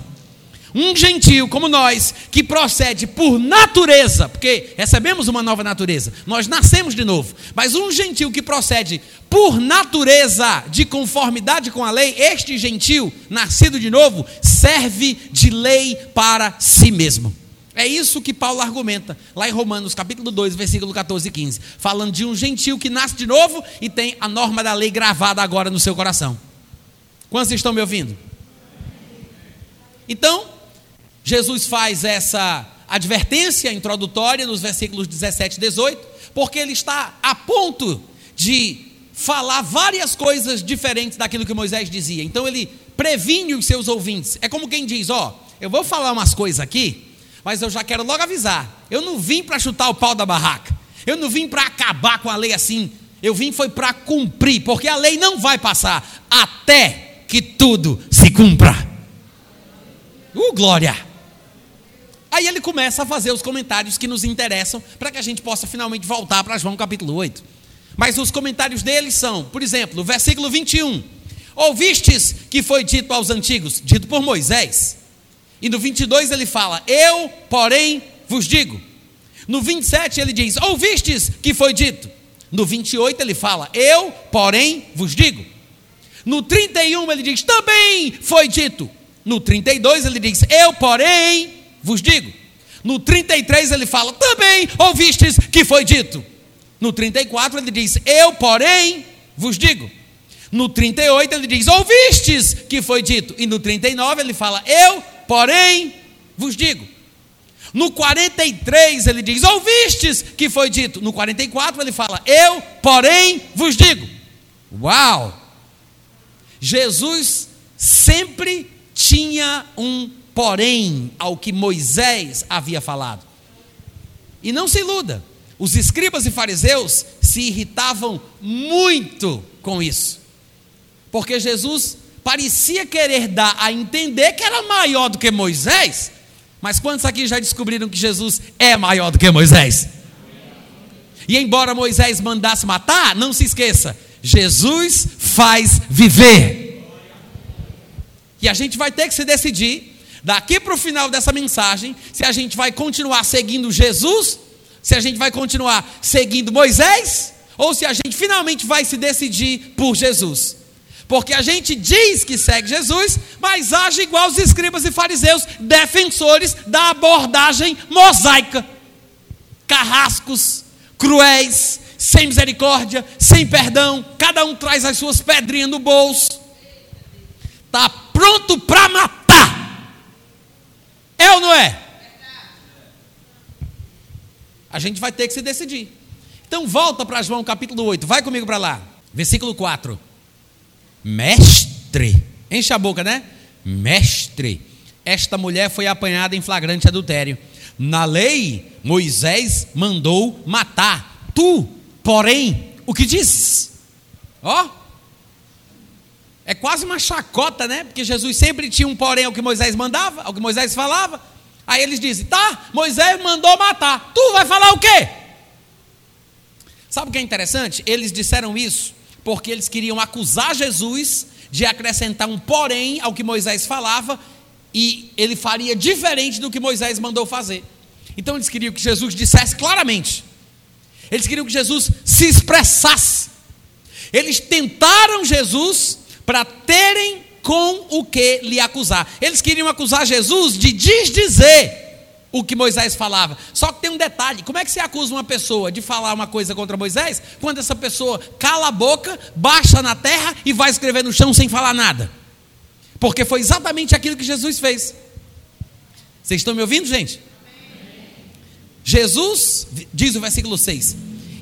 um gentio como nós, que procede por natureza, porque recebemos uma nova natureza, nós nascemos de novo, mas um gentio que procede por natureza de conformidade com a lei, este gentio, nascido de novo, serve de lei para si mesmo. É isso que Paulo argumenta lá em Romanos, capítulo 2, versículo 14 e 15, falando de um gentio que nasce de novo e tem a norma da lei gravada agora no seu coração. Quantos estão me ouvindo? Então, Jesus faz essa advertência introdutória nos versículos 17 e 18, porque ele está a ponto de falar várias coisas diferentes daquilo que Moisés dizia. Então ele previne os seus ouvintes. É como quem diz: Ó, eu vou falar umas coisas aqui, mas eu já quero logo avisar. Eu não vim para chutar o pau da barraca. Eu não vim para acabar com a lei assim. Eu vim foi para cumprir, porque a lei não vai passar até que tudo se cumpra. Uh, glória! Aí ele começa a fazer os comentários que nos interessam para que a gente possa finalmente voltar para João capítulo 8. Mas os comentários dele são, por exemplo, versículo 21. Ouvistes que foi dito aos antigos, dito por Moisés. E no 22 ele fala: Eu, porém, vos digo. No 27 ele diz: Ouvistes que foi dito. No 28 ele fala: Eu, porém, vos digo. No 31 ele diz: Também foi dito. No 32 ele diz: Eu, porém, vos digo. No 33 ele fala, também ouvistes que foi dito. No 34 ele diz, eu, porém, vos digo. No 38 ele diz, ouvistes que foi dito. E no 39 ele fala, eu, porém, vos digo. No 43 ele diz, ouvistes que foi dito. No 44 ele fala, eu, porém, vos digo. Uau! Jesus sempre tinha um porém, ao que Moisés havia falado. E não se iluda, os escribas e fariseus se irritavam muito com isso, porque Jesus parecia querer dar a entender que era maior do que Moisés, mas quantos aqui já descobriram que Jesus é maior do que Moisés? E embora Moisés mandasse matar, não se esqueça, Jesus faz viver. E a gente vai ter que se decidir daqui para o final dessa mensagem, se a gente vai continuar seguindo Jesus, se a gente vai continuar seguindo Moisés, ou se a gente finalmente vai se decidir por Jesus. Porque a gente diz que segue Jesus, mas age igual os escribas e fariseus, defensores da abordagem mosaica. Carrascos, cruéis, sem misericórdia, sem perdão, cada um traz as suas pedrinhas no bolso. Está pronto para matar é ou não é? A gente vai ter que se decidir. Então volta para João capítulo 8, vai comigo para lá. Versículo 4. Mestre, enche a boca, né? Mestre, esta mulher foi apanhada em flagrante adultério. Na lei, Moisés mandou matar. Tu, porém, o que dizes? Ó, é quase uma chacota, né? Porque Jesus sempre tinha um porém ao que Moisés mandava, ao que Moisés falava. Aí eles dizem: tá, Moisés mandou matar. Tu vai falar o quê? Sabe o que é interessante? Eles disseram isso porque eles queriam acusar Jesus de acrescentar um porém ao que Moisés falava e ele faria diferente do que Moisés mandou fazer. Então eles queriam que Jesus dissesse claramente. Eles queriam que Jesus se expressasse. Eles tentaram Jesus para terem com o que lhe acusar. Eles queriam acusar Jesus de desdizer o que Moisés falava. Só que tem um detalhe: como é que você acusa uma pessoa de falar uma coisa contra Moisés quando essa pessoa cala a boca, baixa na terra e vai escrever no chão sem falar nada? Porque foi exatamente aquilo que Jesus fez. Vocês estão me ouvindo, gente? Jesus, diz o versículo 6,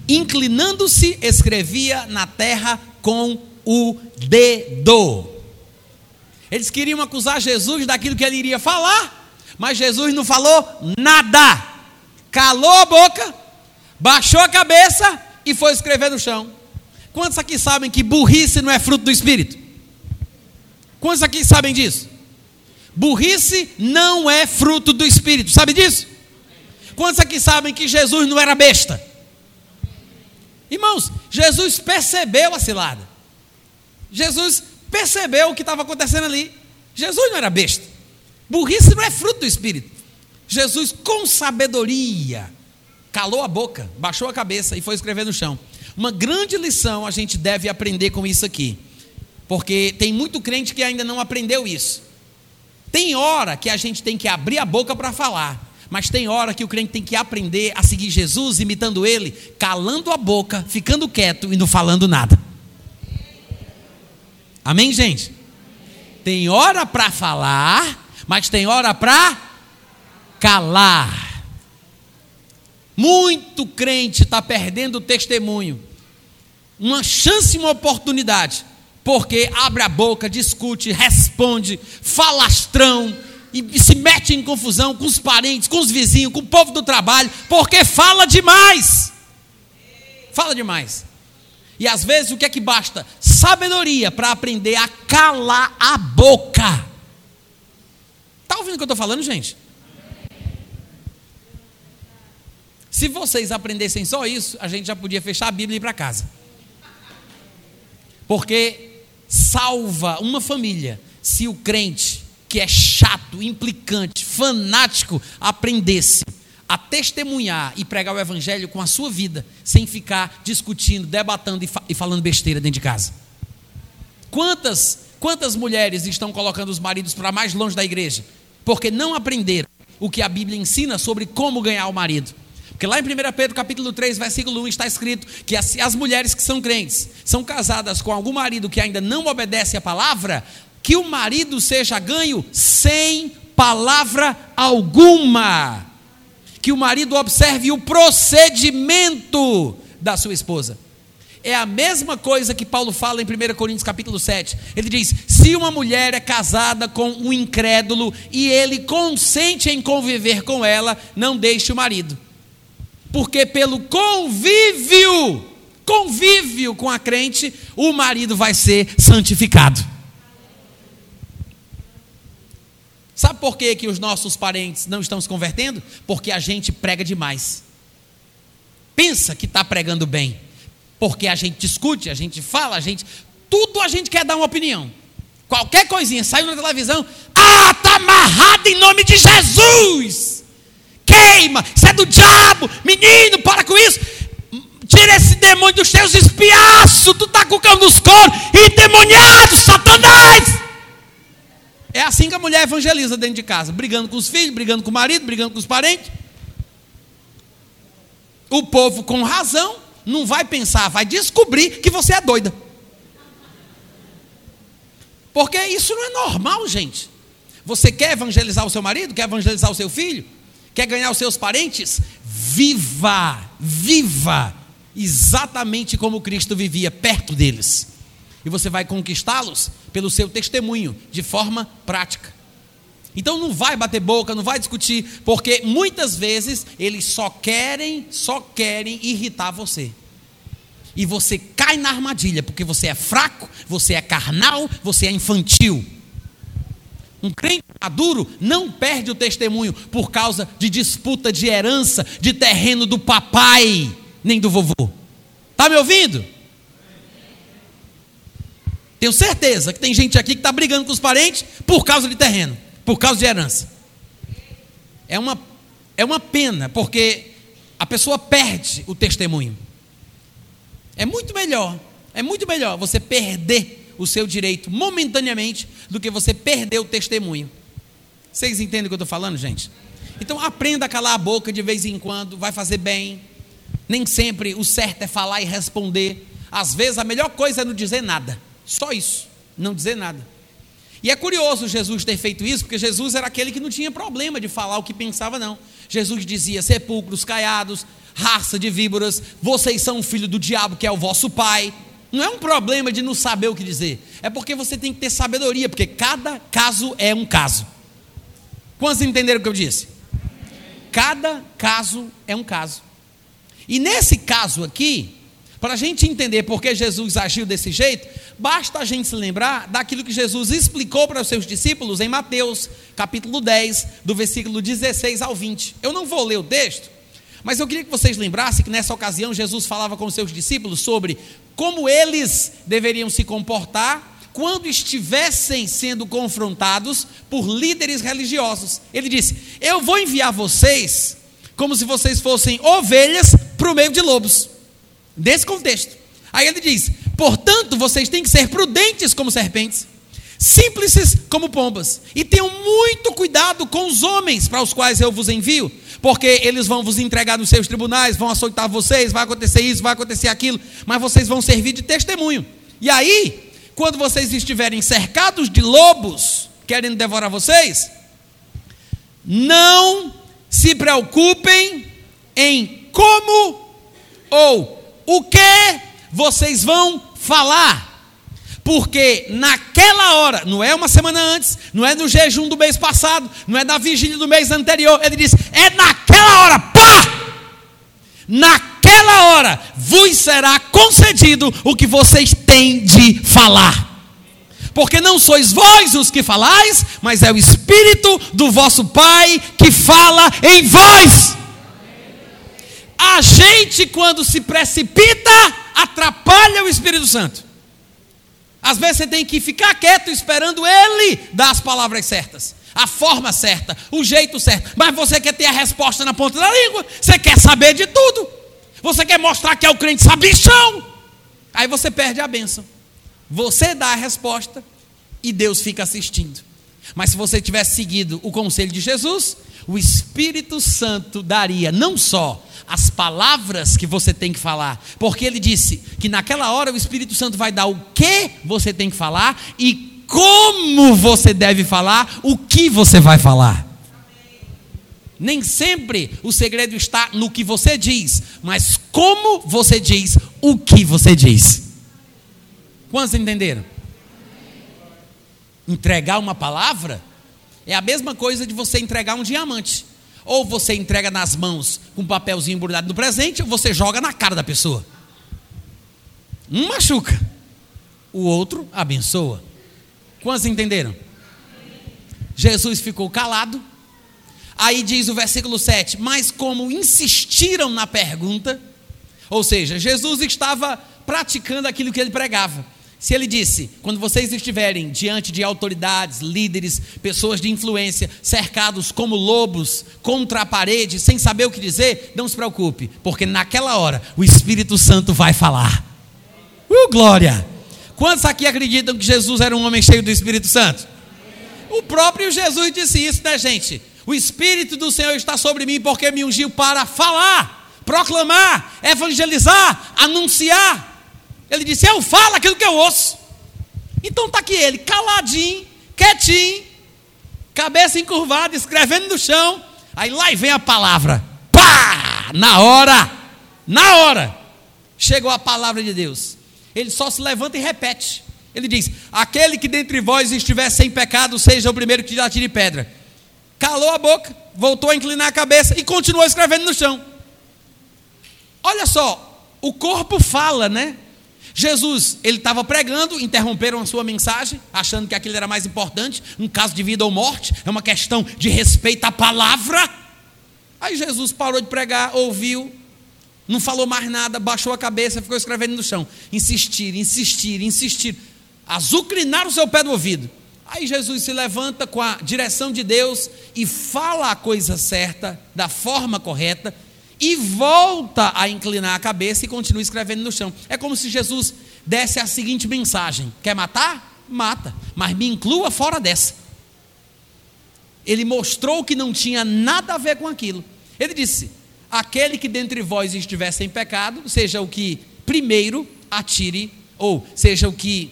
inclinando-se, escrevia na terra com o dedo. Eles queriam acusar Jesus daquilo que ele iria falar, mas Jesus não falou nada. Calou a boca, baixou a cabeça e foi escrever no chão. Quantos aqui sabem que burrice não é fruto do Espírito? Quantos aqui sabem disso? Burrice não é fruto do Espírito, sabe disso? Quantos aqui sabem que Jesus não era besta? Irmãos, Jesus percebeu a cilada. Jesus percebeu o que estava acontecendo ali. Jesus não era besta. Burrice não é fruto do Espírito. Jesus, com sabedoria, calou a boca, baixou a cabeça e foi escrever no chão. Uma grande lição a gente deve aprender com isso aqui. Porque tem muito crente que ainda não aprendeu isso. Tem hora que a gente tem que abrir a boca para falar, mas tem hora que o crente tem que aprender a seguir Jesus, imitando ele, calando a boca, ficando quieto e não falando nada. Amém, gente? Tem hora para falar, mas tem hora para calar. Muito crente está perdendo o testemunho. Uma chance, uma oportunidade. Porque abre a boca, discute, responde, falastrão e se mete em confusão com os parentes, com os vizinhos, com o povo do trabalho, porque fala demais. Fala demais. E às vezes o que é que basta? Sabedoria para aprender a calar a boca. Está ouvindo o que eu estou falando, gente? Se vocês aprendessem só isso, a gente já podia fechar a Bíblia e ir para casa. Porque salva uma família se o crente, que é chato, implicante, fanático, aprendesse a testemunhar e pregar o evangelho com a sua vida, sem ficar discutindo, debatando e, fa e falando besteira dentro de casa. Quantas, quantas mulheres estão colocando os maridos para mais longe da igreja? Porque não aprenderam o que a Bíblia ensina sobre como ganhar o marido. Porque lá em 1 Pedro capítulo 3, versículo 1 está escrito que as, as mulheres que são crentes, são casadas com algum marido que ainda não obedece a palavra, que o marido seja ganho sem palavra alguma que o marido observe o procedimento da sua esposa. É a mesma coisa que Paulo fala em 1 Coríntios capítulo 7. Ele diz: se uma mulher é casada com um incrédulo e ele consente em conviver com ela, não deixe o marido. Porque pelo convívio, convívio com a crente, o marido vai ser santificado. Sabe por que, que os nossos parentes não estão se convertendo? Porque a gente prega demais. Pensa que está pregando bem. Porque a gente discute, a gente fala, a gente. Tudo a gente quer dar uma opinião. Qualquer coisinha saiu na televisão. Ah, está amarrado em nome de Jesus. Queima, isso é do diabo. Menino, para com isso. Tira esse demônio dos teus espiaços. Tu está com o cão dos coros. Endemoniado, Satanás. É assim que a mulher evangeliza dentro de casa, brigando com os filhos, brigando com o marido, brigando com os parentes. O povo, com razão, não vai pensar, vai descobrir que você é doida. Porque isso não é normal, gente. Você quer evangelizar o seu marido? Quer evangelizar o seu filho? Quer ganhar os seus parentes? Viva, viva, exatamente como Cristo vivia perto deles e você vai conquistá-los pelo seu testemunho, de forma prática. Então não vai bater boca, não vai discutir, porque muitas vezes eles só querem, só querem irritar você. E você cai na armadilha, porque você é fraco, você é carnal, você é infantil. Um crente maduro não perde o testemunho por causa de disputa de herança, de terreno do papai, nem do vovô. Está me ouvindo? Tenho certeza que tem gente aqui que está brigando com os parentes por causa de terreno, por causa de herança. É uma, é uma pena, porque a pessoa perde o testemunho. É muito melhor, é muito melhor você perder o seu direito momentaneamente do que você perder o testemunho. Vocês entendem o que eu estou falando, gente? Então aprenda a calar a boca de vez em quando, vai fazer bem. Nem sempre o certo é falar e responder. Às vezes a melhor coisa é não dizer nada. Só isso, não dizer nada. E é curioso Jesus ter feito isso, porque Jesus era aquele que não tinha problema de falar o que pensava, não. Jesus dizia: sepulcros caiados, raça de víboras, vocês são filho do diabo que é o vosso pai. Não é um problema de não saber o que dizer, é porque você tem que ter sabedoria, porque cada caso é um caso. Quantos entenderam o que eu disse? Cada caso é um caso. E nesse caso aqui, para a gente entender por que Jesus agiu desse jeito, basta a gente se lembrar daquilo que Jesus explicou para os seus discípulos em Mateus, capítulo 10, do versículo 16 ao 20. Eu não vou ler o texto, mas eu queria que vocês lembrassem que nessa ocasião Jesus falava com os seus discípulos sobre como eles deveriam se comportar quando estivessem sendo confrontados por líderes religiosos. Ele disse: Eu vou enviar vocês como se vocês fossem ovelhas para o meio de lobos. Desse contexto. Aí ele diz: Portanto, vocês têm que ser prudentes como serpentes, simples como pombas, e tenham muito cuidado com os homens para os quais eu vos envio, porque eles vão vos entregar nos seus tribunais, vão açoitar vocês, vai acontecer isso, vai acontecer aquilo, mas vocês vão servir de testemunho. E aí, quando vocês estiverem cercados de lobos querendo devorar vocês, não se preocupem em como ou o que vocês vão falar. Porque naquela hora, não é uma semana antes, não é no jejum do mês passado, não é na vigília do mês anterior, ele diz: é naquela hora, pá! Naquela hora vos será concedido o que vocês têm de falar. Porque não sois vós os que falais, mas é o Espírito do vosso Pai que fala em vós. A gente, quando se precipita, atrapalha o Espírito Santo. Às vezes você tem que ficar quieto esperando ele dar as palavras certas, a forma certa, o jeito certo. Mas você quer ter a resposta na ponta da língua, você quer saber de tudo, você quer mostrar que é o crente sabichão. Aí você perde a bênção. Você dá a resposta e Deus fica assistindo. Mas se você tivesse seguido o conselho de Jesus, o Espírito Santo daria não só as palavras que você tem que falar, porque ele disse que naquela hora o Espírito Santo vai dar o que você tem que falar e como você deve falar, o que você vai falar. Nem sempre o segredo está no que você diz, mas como você diz o que você diz. Quantos entenderam? Entregar uma palavra é a mesma coisa de você entregar um diamante. Ou você entrega nas mãos com um papelzinho embrulhado no presente, ou você joga na cara da pessoa. Um machuca, o outro abençoa. Quantos entenderam? Jesus ficou calado. Aí diz o versículo 7: Mas como insistiram na pergunta, ou seja, Jesus estava praticando aquilo que ele pregava. Se ele disse, quando vocês estiverem diante de autoridades, líderes, pessoas de influência, cercados como lobos contra a parede, sem saber o que dizer, não se preocupe, porque naquela hora o Espírito Santo vai falar. Uh, glória! Quantos aqui acreditam que Jesus era um homem cheio do Espírito Santo? O próprio Jesus disse isso, né, gente? O Espírito do Senhor está sobre mim porque me ungiu para falar, proclamar, evangelizar, anunciar. Ele disse: Eu falo aquilo que eu ouço. Então está aqui ele, caladinho, quietinho, cabeça encurvada, escrevendo no chão. Aí lá vem a palavra. Pá! Na hora, na hora, chegou a palavra de Deus. Ele só se levanta e repete. Ele diz: Aquele que dentre vós estiver sem pecado, seja o primeiro que atire pedra. Calou a boca, voltou a inclinar a cabeça e continuou escrevendo no chão. Olha só, o corpo fala, né? Jesus, ele estava pregando, interromperam a sua mensagem, achando que aquilo era mais importante, um caso de vida ou morte, é uma questão de respeito à palavra. Aí Jesus parou de pregar, ouviu, não falou mais nada, baixou a cabeça, ficou escrevendo no chão. Insistir, insistir, insistir. Azucrinar o seu pé do ouvido. Aí Jesus se levanta com a direção de Deus e fala a coisa certa, da forma correta, e volta a inclinar a cabeça e continua escrevendo no chão. É como se Jesus desse a seguinte mensagem: Quer matar? Mata, mas me inclua fora dessa. ele mostrou que não tinha nada a ver com aquilo. Ele disse: Aquele que dentre vós estiver sem pecado, seja o que primeiro atire, ou seja o que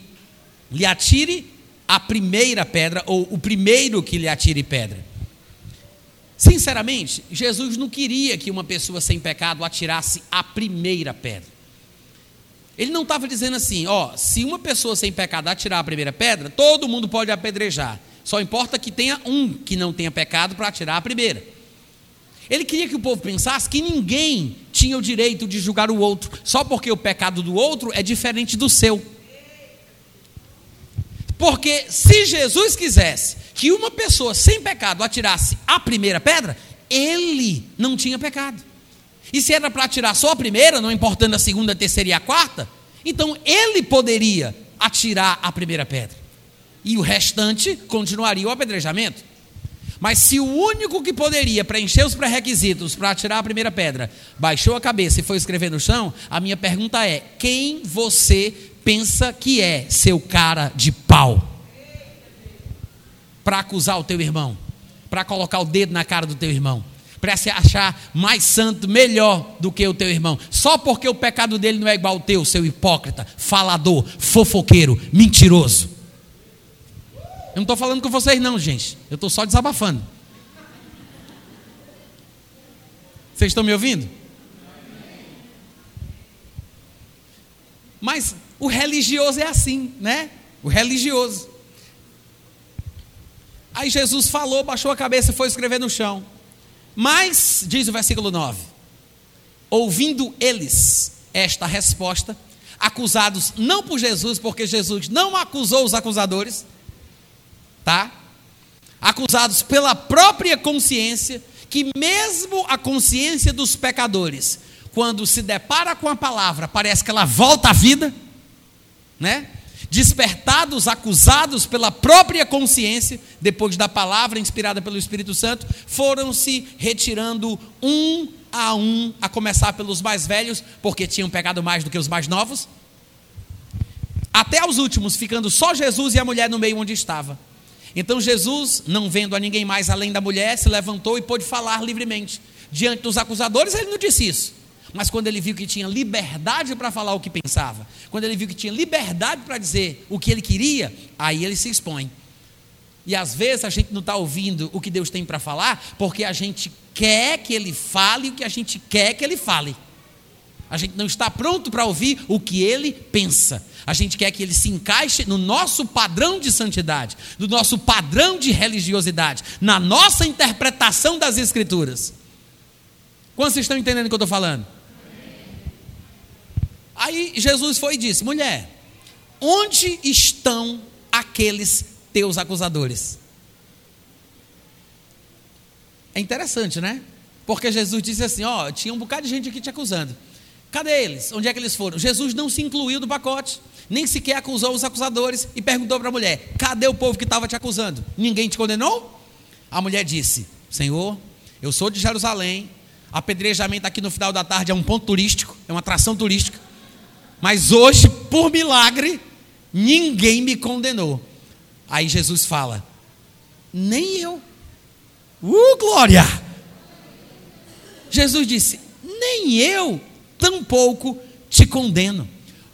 lhe atire a primeira pedra, ou o primeiro que lhe atire pedra. Sinceramente, Jesus não queria que uma pessoa sem pecado atirasse a primeira pedra. Ele não estava dizendo assim, ó, se uma pessoa sem pecado atirar a primeira pedra, todo mundo pode apedrejar. Só importa que tenha um que não tenha pecado para atirar a primeira. Ele queria que o povo pensasse que ninguém tinha o direito de julgar o outro, só porque o pecado do outro é diferente do seu. Porque se Jesus quisesse que uma pessoa sem pecado atirasse a primeira pedra, ele não tinha pecado. E se era para atirar só a primeira, não importando a segunda, a terceira e a quarta, então ele poderia atirar a primeira pedra. E o restante continuaria o apedrejamento. Mas se o único que poderia preencher os pré-requisitos para atirar a primeira pedra baixou a cabeça e foi escrever no chão, a minha pergunta é: quem você pensa que é seu cara de pau? Para acusar o teu irmão, para colocar o dedo na cara do teu irmão, para se achar mais santo, melhor do que o teu irmão, só porque o pecado dele não é igual ao teu, seu hipócrita, falador, fofoqueiro, mentiroso. Eu não estou falando com vocês, não, gente. Eu estou só desabafando. Vocês estão me ouvindo? Mas o religioso é assim, né? O religioso. Aí Jesus falou, baixou a cabeça e foi escrever no chão. Mas, diz o versículo 9: ouvindo eles esta resposta, acusados não por Jesus, porque Jesus não acusou os acusadores, tá? Acusados pela própria consciência, que mesmo a consciência dos pecadores, quando se depara com a palavra, parece que ela volta à vida, né? Despertados, acusados pela própria consciência, depois da palavra inspirada pelo Espírito Santo, foram se retirando um a um, a começar pelos mais velhos, porque tinham pecado mais do que os mais novos, até os últimos, ficando só Jesus e a mulher no meio onde estava. Então Jesus, não vendo a ninguém mais além da mulher, se levantou e pôde falar livremente. Diante dos acusadores, ele não disse isso. Mas quando ele viu que tinha liberdade para falar o que pensava, quando ele viu que tinha liberdade para dizer o que ele queria, aí ele se expõe. E às vezes a gente não está ouvindo o que Deus tem para falar, porque a gente quer que ele fale o que a gente quer que ele fale. A gente não está pronto para ouvir o que ele pensa. A gente quer que ele se encaixe no nosso padrão de santidade, no nosso padrão de religiosidade, na nossa interpretação das Escrituras. Quantos estão entendendo o que eu estou falando? Aí Jesus foi e disse: mulher, onde estão aqueles teus acusadores? É interessante, né? Porque Jesus disse assim: ó, tinha um bocado de gente aqui te acusando. Cadê eles? Onde é que eles foram? Jesus não se incluiu do pacote, nem sequer acusou os acusadores e perguntou para a mulher: cadê o povo que estava te acusando? Ninguém te condenou? A mulher disse: Senhor, eu sou de Jerusalém, apedrejamento aqui no final da tarde é um ponto turístico, é uma atração turística, mas hoje, por milagre, ninguém me condenou. Aí Jesus fala: Nem eu. Uh, glória! Jesus disse: Nem eu tampouco te condeno.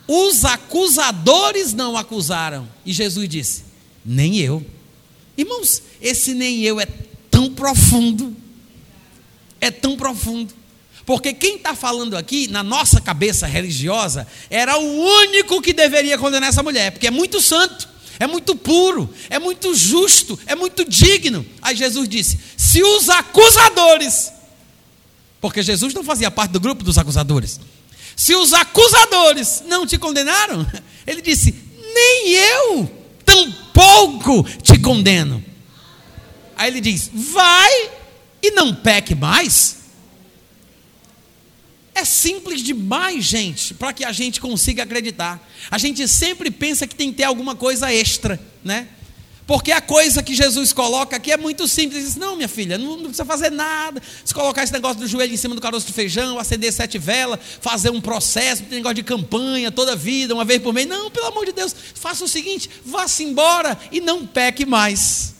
Os acusadores não acusaram. E Jesus disse: Nem eu. Irmãos, esse nem eu é tão profundo. É tão profundo. Porque quem está falando aqui, na nossa cabeça religiosa, era o único que deveria condenar essa mulher, porque é muito santo, é muito puro, é muito justo, é muito digno. Aí Jesus disse: se os acusadores porque Jesus não fazia parte do grupo dos acusadores. Se os acusadores não te condenaram, ele disse: nem eu tampouco te condeno. Aí ele diz: vai e não peque mais. É simples demais, gente, para que a gente consiga acreditar. A gente sempre pensa que tem que ter alguma coisa extra, né? Porque a coisa que Jesus coloca aqui é muito simples. Diz, não, minha filha, não, precisa fazer nada. Se colocar esse negócio do joelho em cima do caroço de feijão, acender sete velas, fazer um processo, um negócio de campanha toda vida, uma vez por mês. Não, pelo amor de Deus, faça o seguinte: vá-se embora e não peque mais.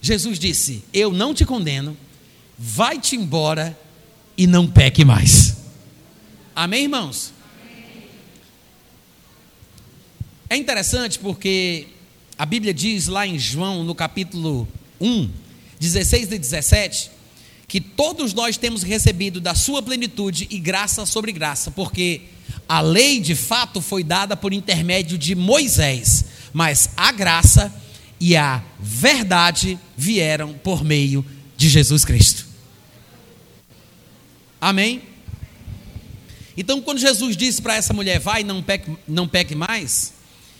Jesus disse: Eu não te condeno, vai-te embora e não peque mais. Amém, irmãos? É interessante porque a Bíblia diz lá em João, no capítulo 1, 16 e 17, que todos nós temos recebido da sua plenitude e graça sobre graça, porque a lei de fato foi dada por intermédio de Moisés, mas a graça e a verdade vieram por meio de Jesus Cristo. Amém? Então, quando Jesus disse para essa mulher, vai, não peque, não peque mais,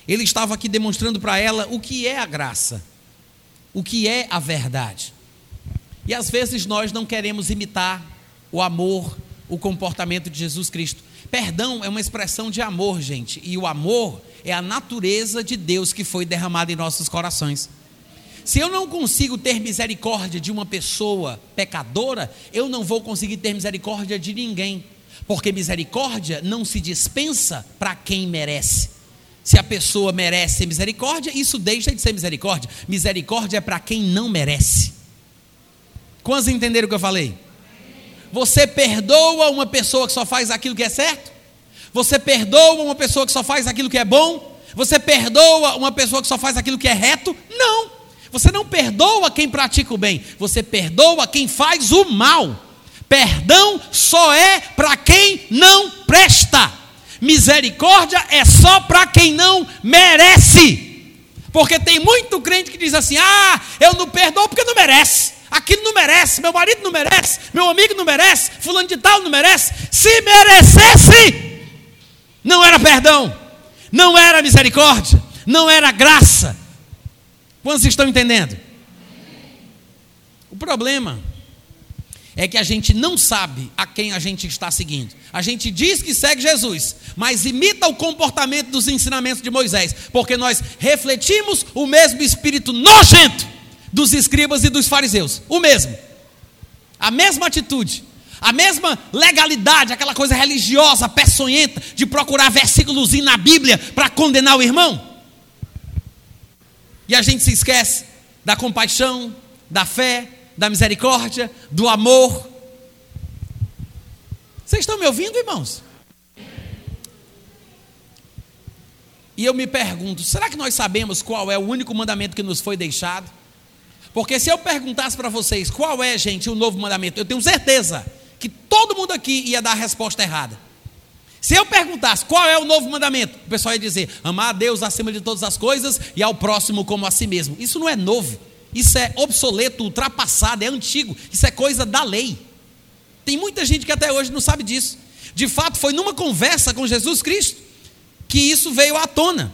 ele estava aqui demonstrando para ela o que é a graça, o que é a verdade. E às vezes nós não queremos imitar o amor, o comportamento de Jesus Cristo. Perdão é uma expressão de amor, gente, e o amor é a natureza de Deus que foi derramada em nossos corações. Se eu não consigo ter misericórdia de uma pessoa pecadora, eu não vou conseguir ter misericórdia de ninguém, porque misericórdia não se dispensa para quem merece. Se a pessoa merece misericórdia, isso deixa de ser misericórdia. Misericórdia é para quem não merece. Quantos entenderam o que eu falei? Você perdoa uma pessoa que só faz aquilo que é certo? Você perdoa uma pessoa que só faz aquilo que é bom? Você perdoa uma pessoa que só faz aquilo que é reto? Não. Você não perdoa quem pratica o bem, você perdoa quem faz o mal. Perdão só é para quem não presta. Misericórdia é só para quem não merece. Porque tem muito crente que diz assim: ah, eu não perdoo porque não merece. Aquilo não merece, meu marido não merece, meu amigo não merece, fulano de tal não merece. Se merecesse, não era perdão, não era misericórdia, não era graça. Quantos estão entendendo? O problema é que a gente não sabe a quem a gente está seguindo. A gente diz que segue Jesus, mas imita o comportamento dos ensinamentos de Moisés, porque nós refletimos o mesmo espírito nojento dos escribas e dos fariseus, o mesmo, a mesma atitude a mesma legalidade, aquela coisa religiosa, peçonhenta, de procurar versículos na Bíblia para condenar o irmão. E a gente se esquece da compaixão, da fé, da misericórdia, do amor. Vocês estão me ouvindo, irmãos? E eu me pergunto: será que nós sabemos qual é o único mandamento que nos foi deixado? Porque se eu perguntasse para vocês qual é, gente, o novo mandamento, eu tenho certeza que todo mundo aqui ia dar a resposta errada. Se eu perguntasse qual é o novo mandamento, o pessoal ia dizer: amar a Deus acima de todas as coisas e ao próximo como a si mesmo. Isso não é novo, isso é obsoleto, ultrapassado, é antigo, isso é coisa da lei. Tem muita gente que até hoje não sabe disso. De fato, foi numa conversa com Jesus Cristo que isso veio à tona.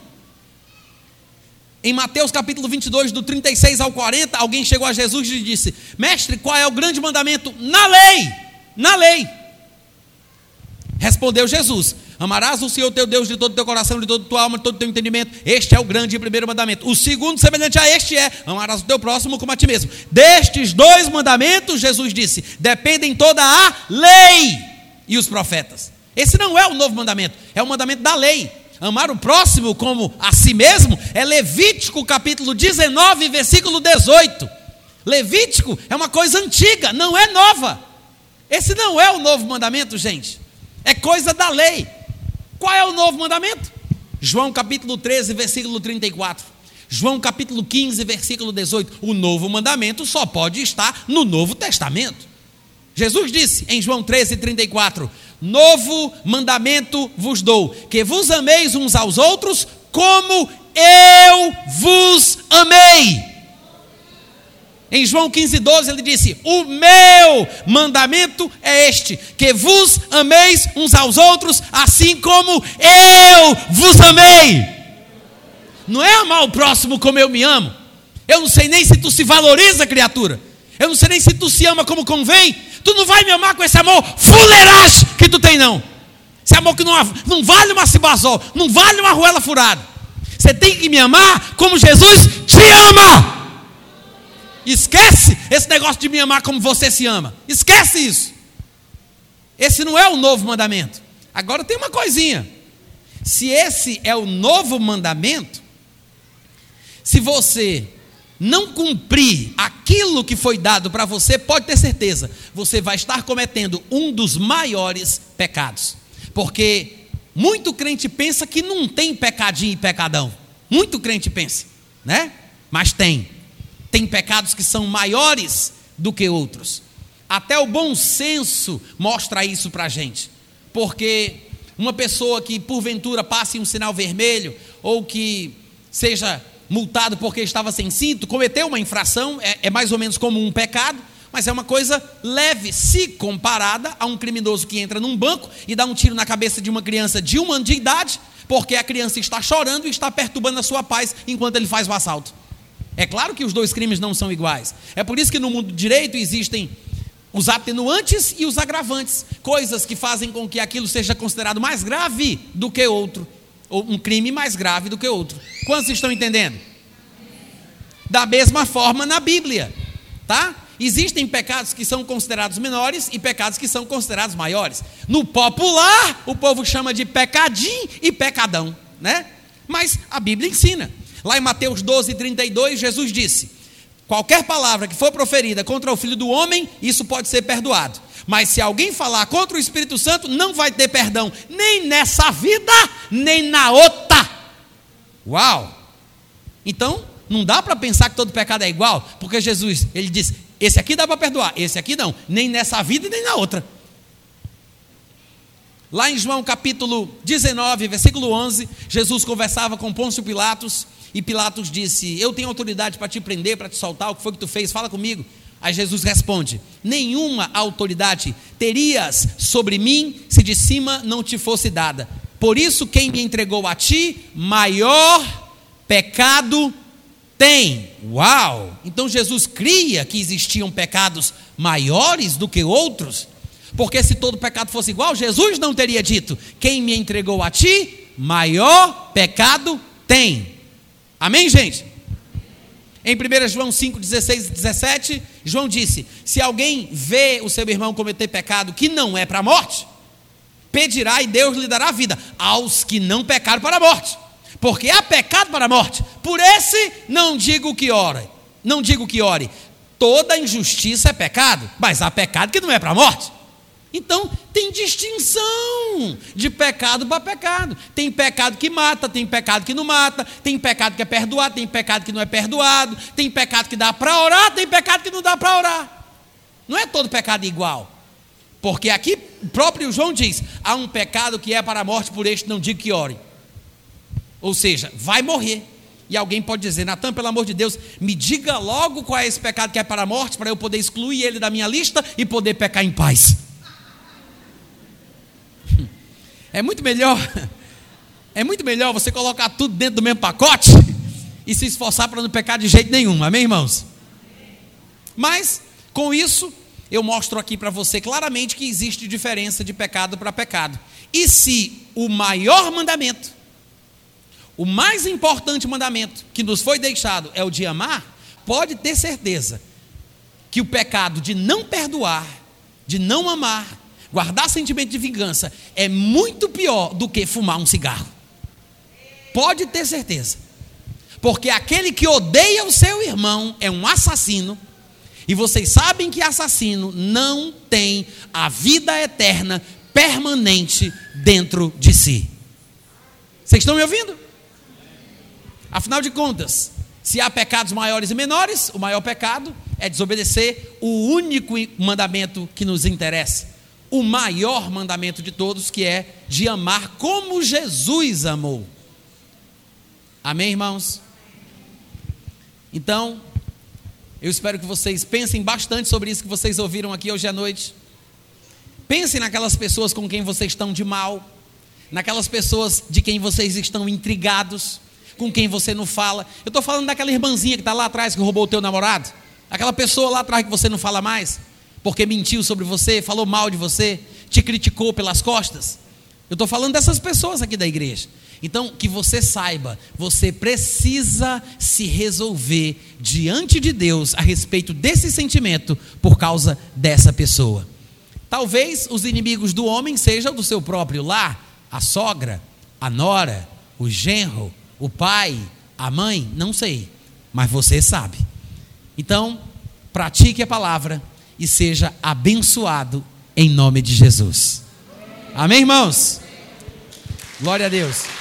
Em Mateus capítulo 22, do 36 ao 40, alguém chegou a Jesus e disse: Mestre, qual é o grande mandamento na lei? na lei. Respondeu Jesus: Amarás o Senhor teu Deus de todo o teu coração, de toda tua alma, de todo o teu entendimento. Este é o grande e primeiro mandamento. O segundo, semelhante a este, é: Amarás o teu próximo como a ti mesmo. Destes dois mandamentos, Jesus disse, dependem toda a lei e os profetas. Esse não é o novo mandamento, é o mandamento da lei. Amar o próximo como a si mesmo é Levítico capítulo 19, versículo 18. Levítico é uma coisa antiga, não é nova. Esse não é o novo mandamento, gente. É coisa da lei. Qual é o novo mandamento? João capítulo 13, versículo 34. João capítulo 15, versículo 18. O novo mandamento só pode estar no Novo Testamento. Jesus disse em João 13, 34: Novo mandamento vos dou, que vos ameis uns aos outros como eu vos amei. Em João 15, 12, ele disse: O meu mandamento é este: que vos ameis uns aos outros, assim como eu vos amei. Não é amar o próximo como eu me amo. Eu não sei nem se tu se valoriza, criatura. Eu não sei nem se tu se ama como convém. Tu não vai me amar com esse amor fuleiragem que tu tem, não. Esse amor que não, não vale uma cibazol, não vale uma ruela furada. Você tem que me amar como Jesus te ama. Esquece esse negócio de me amar como você se ama. Esquece isso. Esse não é o novo mandamento. Agora tem uma coisinha. Se esse é o novo mandamento, se você não cumprir aquilo que foi dado para você, pode ter certeza, você vai estar cometendo um dos maiores pecados. Porque muito crente pensa que não tem pecadinho e pecadão. Muito crente pensa, né? Mas tem. Tem pecados que são maiores do que outros. Até o bom senso mostra isso para a gente. Porque uma pessoa que porventura passe um sinal vermelho, ou que seja multado porque estava sem cinto, cometeu uma infração, é, é mais ou menos como um pecado, mas é uma coisa leve se comparada a um criminoso que entra num banco e dá um tiro na cabeça de uma criança de um ano de idade, porque a criança está chorando e está perturbando a sua paz enquanto ele faz o assalto. É claro que os dois crimes não são iguais. É por isso que no mundo do direito existem os atenuantes e os agravantes, coisas que fazem com que aquilo seja considerado mais grave do que outro, ou um crime mais grave do que outro. Quantos estão entendendo? Da mesma forma na Bíblia, tá? Existem pecados que são considerados menores e pecados que são considerados maiores. No popular, o povo chama de pecadinho e pecadão, né? Mas a Bíblia ensina. Lá em Mateus 12, 32, Jesus disse: Qualquer palavra que for proferida contra o filho do homem, isso pode ser perdoado. Mas se alguém falar contra o Espírito Santo, não vai ter perdão, nem nessa vida, nem na outra. Uau! Então, não dá para pensar que todo pecado é igual, porque Jesus, ele disse: esse aqui dá para perdoar, esse aqui não, nem nessa vida nem na outra. Lá em João capítulo 19, versículo 11, Jesus conversava com Pôncio Pilatos e Pilatos disse: Eu tenho autoridade para te prender, para te soltar, o que foi que tu fez? Fala comigo. Aí Jesus responde: Nenhuma autoridade terias sobre mim se de cima não te fosse dada. Por isso, quem me entregou a ti, maior pecado tem. Uau! Então Jesus cria que existiam pecados maiores do que outros? Porque se todo pecado fosse igual, Jesus não teria dito: Quem me entregou a ti, maior pecado tem. Amém, gente? Em 1 João 5, 16 e 17, João disse: Se alguém vê o seu irmão cometer pecado que não é para a morte, pedirá e Deus lhe dará vida aos que não pecaram para a morte. Porque há pecado para a morte. Por esse não digo que ore. Não digo que ore. Toda injustiça é pecado, mas há pecado que não é para a morte. Então, tem distinção de pecado para pecado. Tem pecado que mata, tem pecado que não mata, tem pecado que é perdoado, tem pecado que não é perdoado, tem pecado que dá para orar, tem pecado que não dá para orar. Não é todo pecado igual. Porque aqui o próprio João diz: há um pecado que é para a morte, por este não digo que ore. Ou seja, vai morrer. E alguém pode dizer: Natan, pelo amor de Deus, me diga logo qual é esse pecado que é para a morte, para eu poder excluir ele da minha lista e poder pecar em paz. É muito melhor, é muito melhor você colocar tudo dentro do mesmo pacote e se esforçar para não pecar de jeito nenhum, amém, irmãos? Mas, com isso, eu mostro aqui para você claramente que existe diferença de pecado para pecado. E se o maior mandamento, o mais importante mandamento que nos foi deixado é o de amar, pode ter certeza que o pecado de não perdoar, de não amar, Guardar sentimento de vingança é muito pior do que fumar um cigarro. Pode ter certeza. Porque aquele que odeia o seu irmão é um assassino. E vocês sabem que assassino não tem a vida eterna permanente dentro de si. Vocês estão me ouvindo? Afinal de contas, se há pecados maiores e menores, o maior pecado é desobedecer o único mandamento que nos interessa o maior mandamento de todos, que é de amar como Jesus amou. Amém, irmãos? Então, eu espero que vocês pensem bastante sobre isso que vocês ouviram aqui hoje à noite. Pensem naquelas pessoas com quem vocês estão de mal, naquelas pessoas de quem vocês estão intrigados, com quem você não fala. Eu estou falando daquela irmãzinha que está lá atrás que roubou o teu namorado, aquela pessoa lá atrás que você não fala mais porque mentiu sobre você, falou mal de você, te criticou pelas costas. Eu estou falando dessas pessoas aqui da igreja. Então, que você saiba, você precisa se resolver diante de Deus a respeito desse sentimento por causa dessa pessoa. Talvez os inimigos do homem sejam do seu próprio lar, a sogra, a nora, o genro, o pai, a mãe, não sei. mas você sabe. Então, pratique a palavra e seja abençoado em nome de Jesus. Amém, irmãos? Glória a Deus.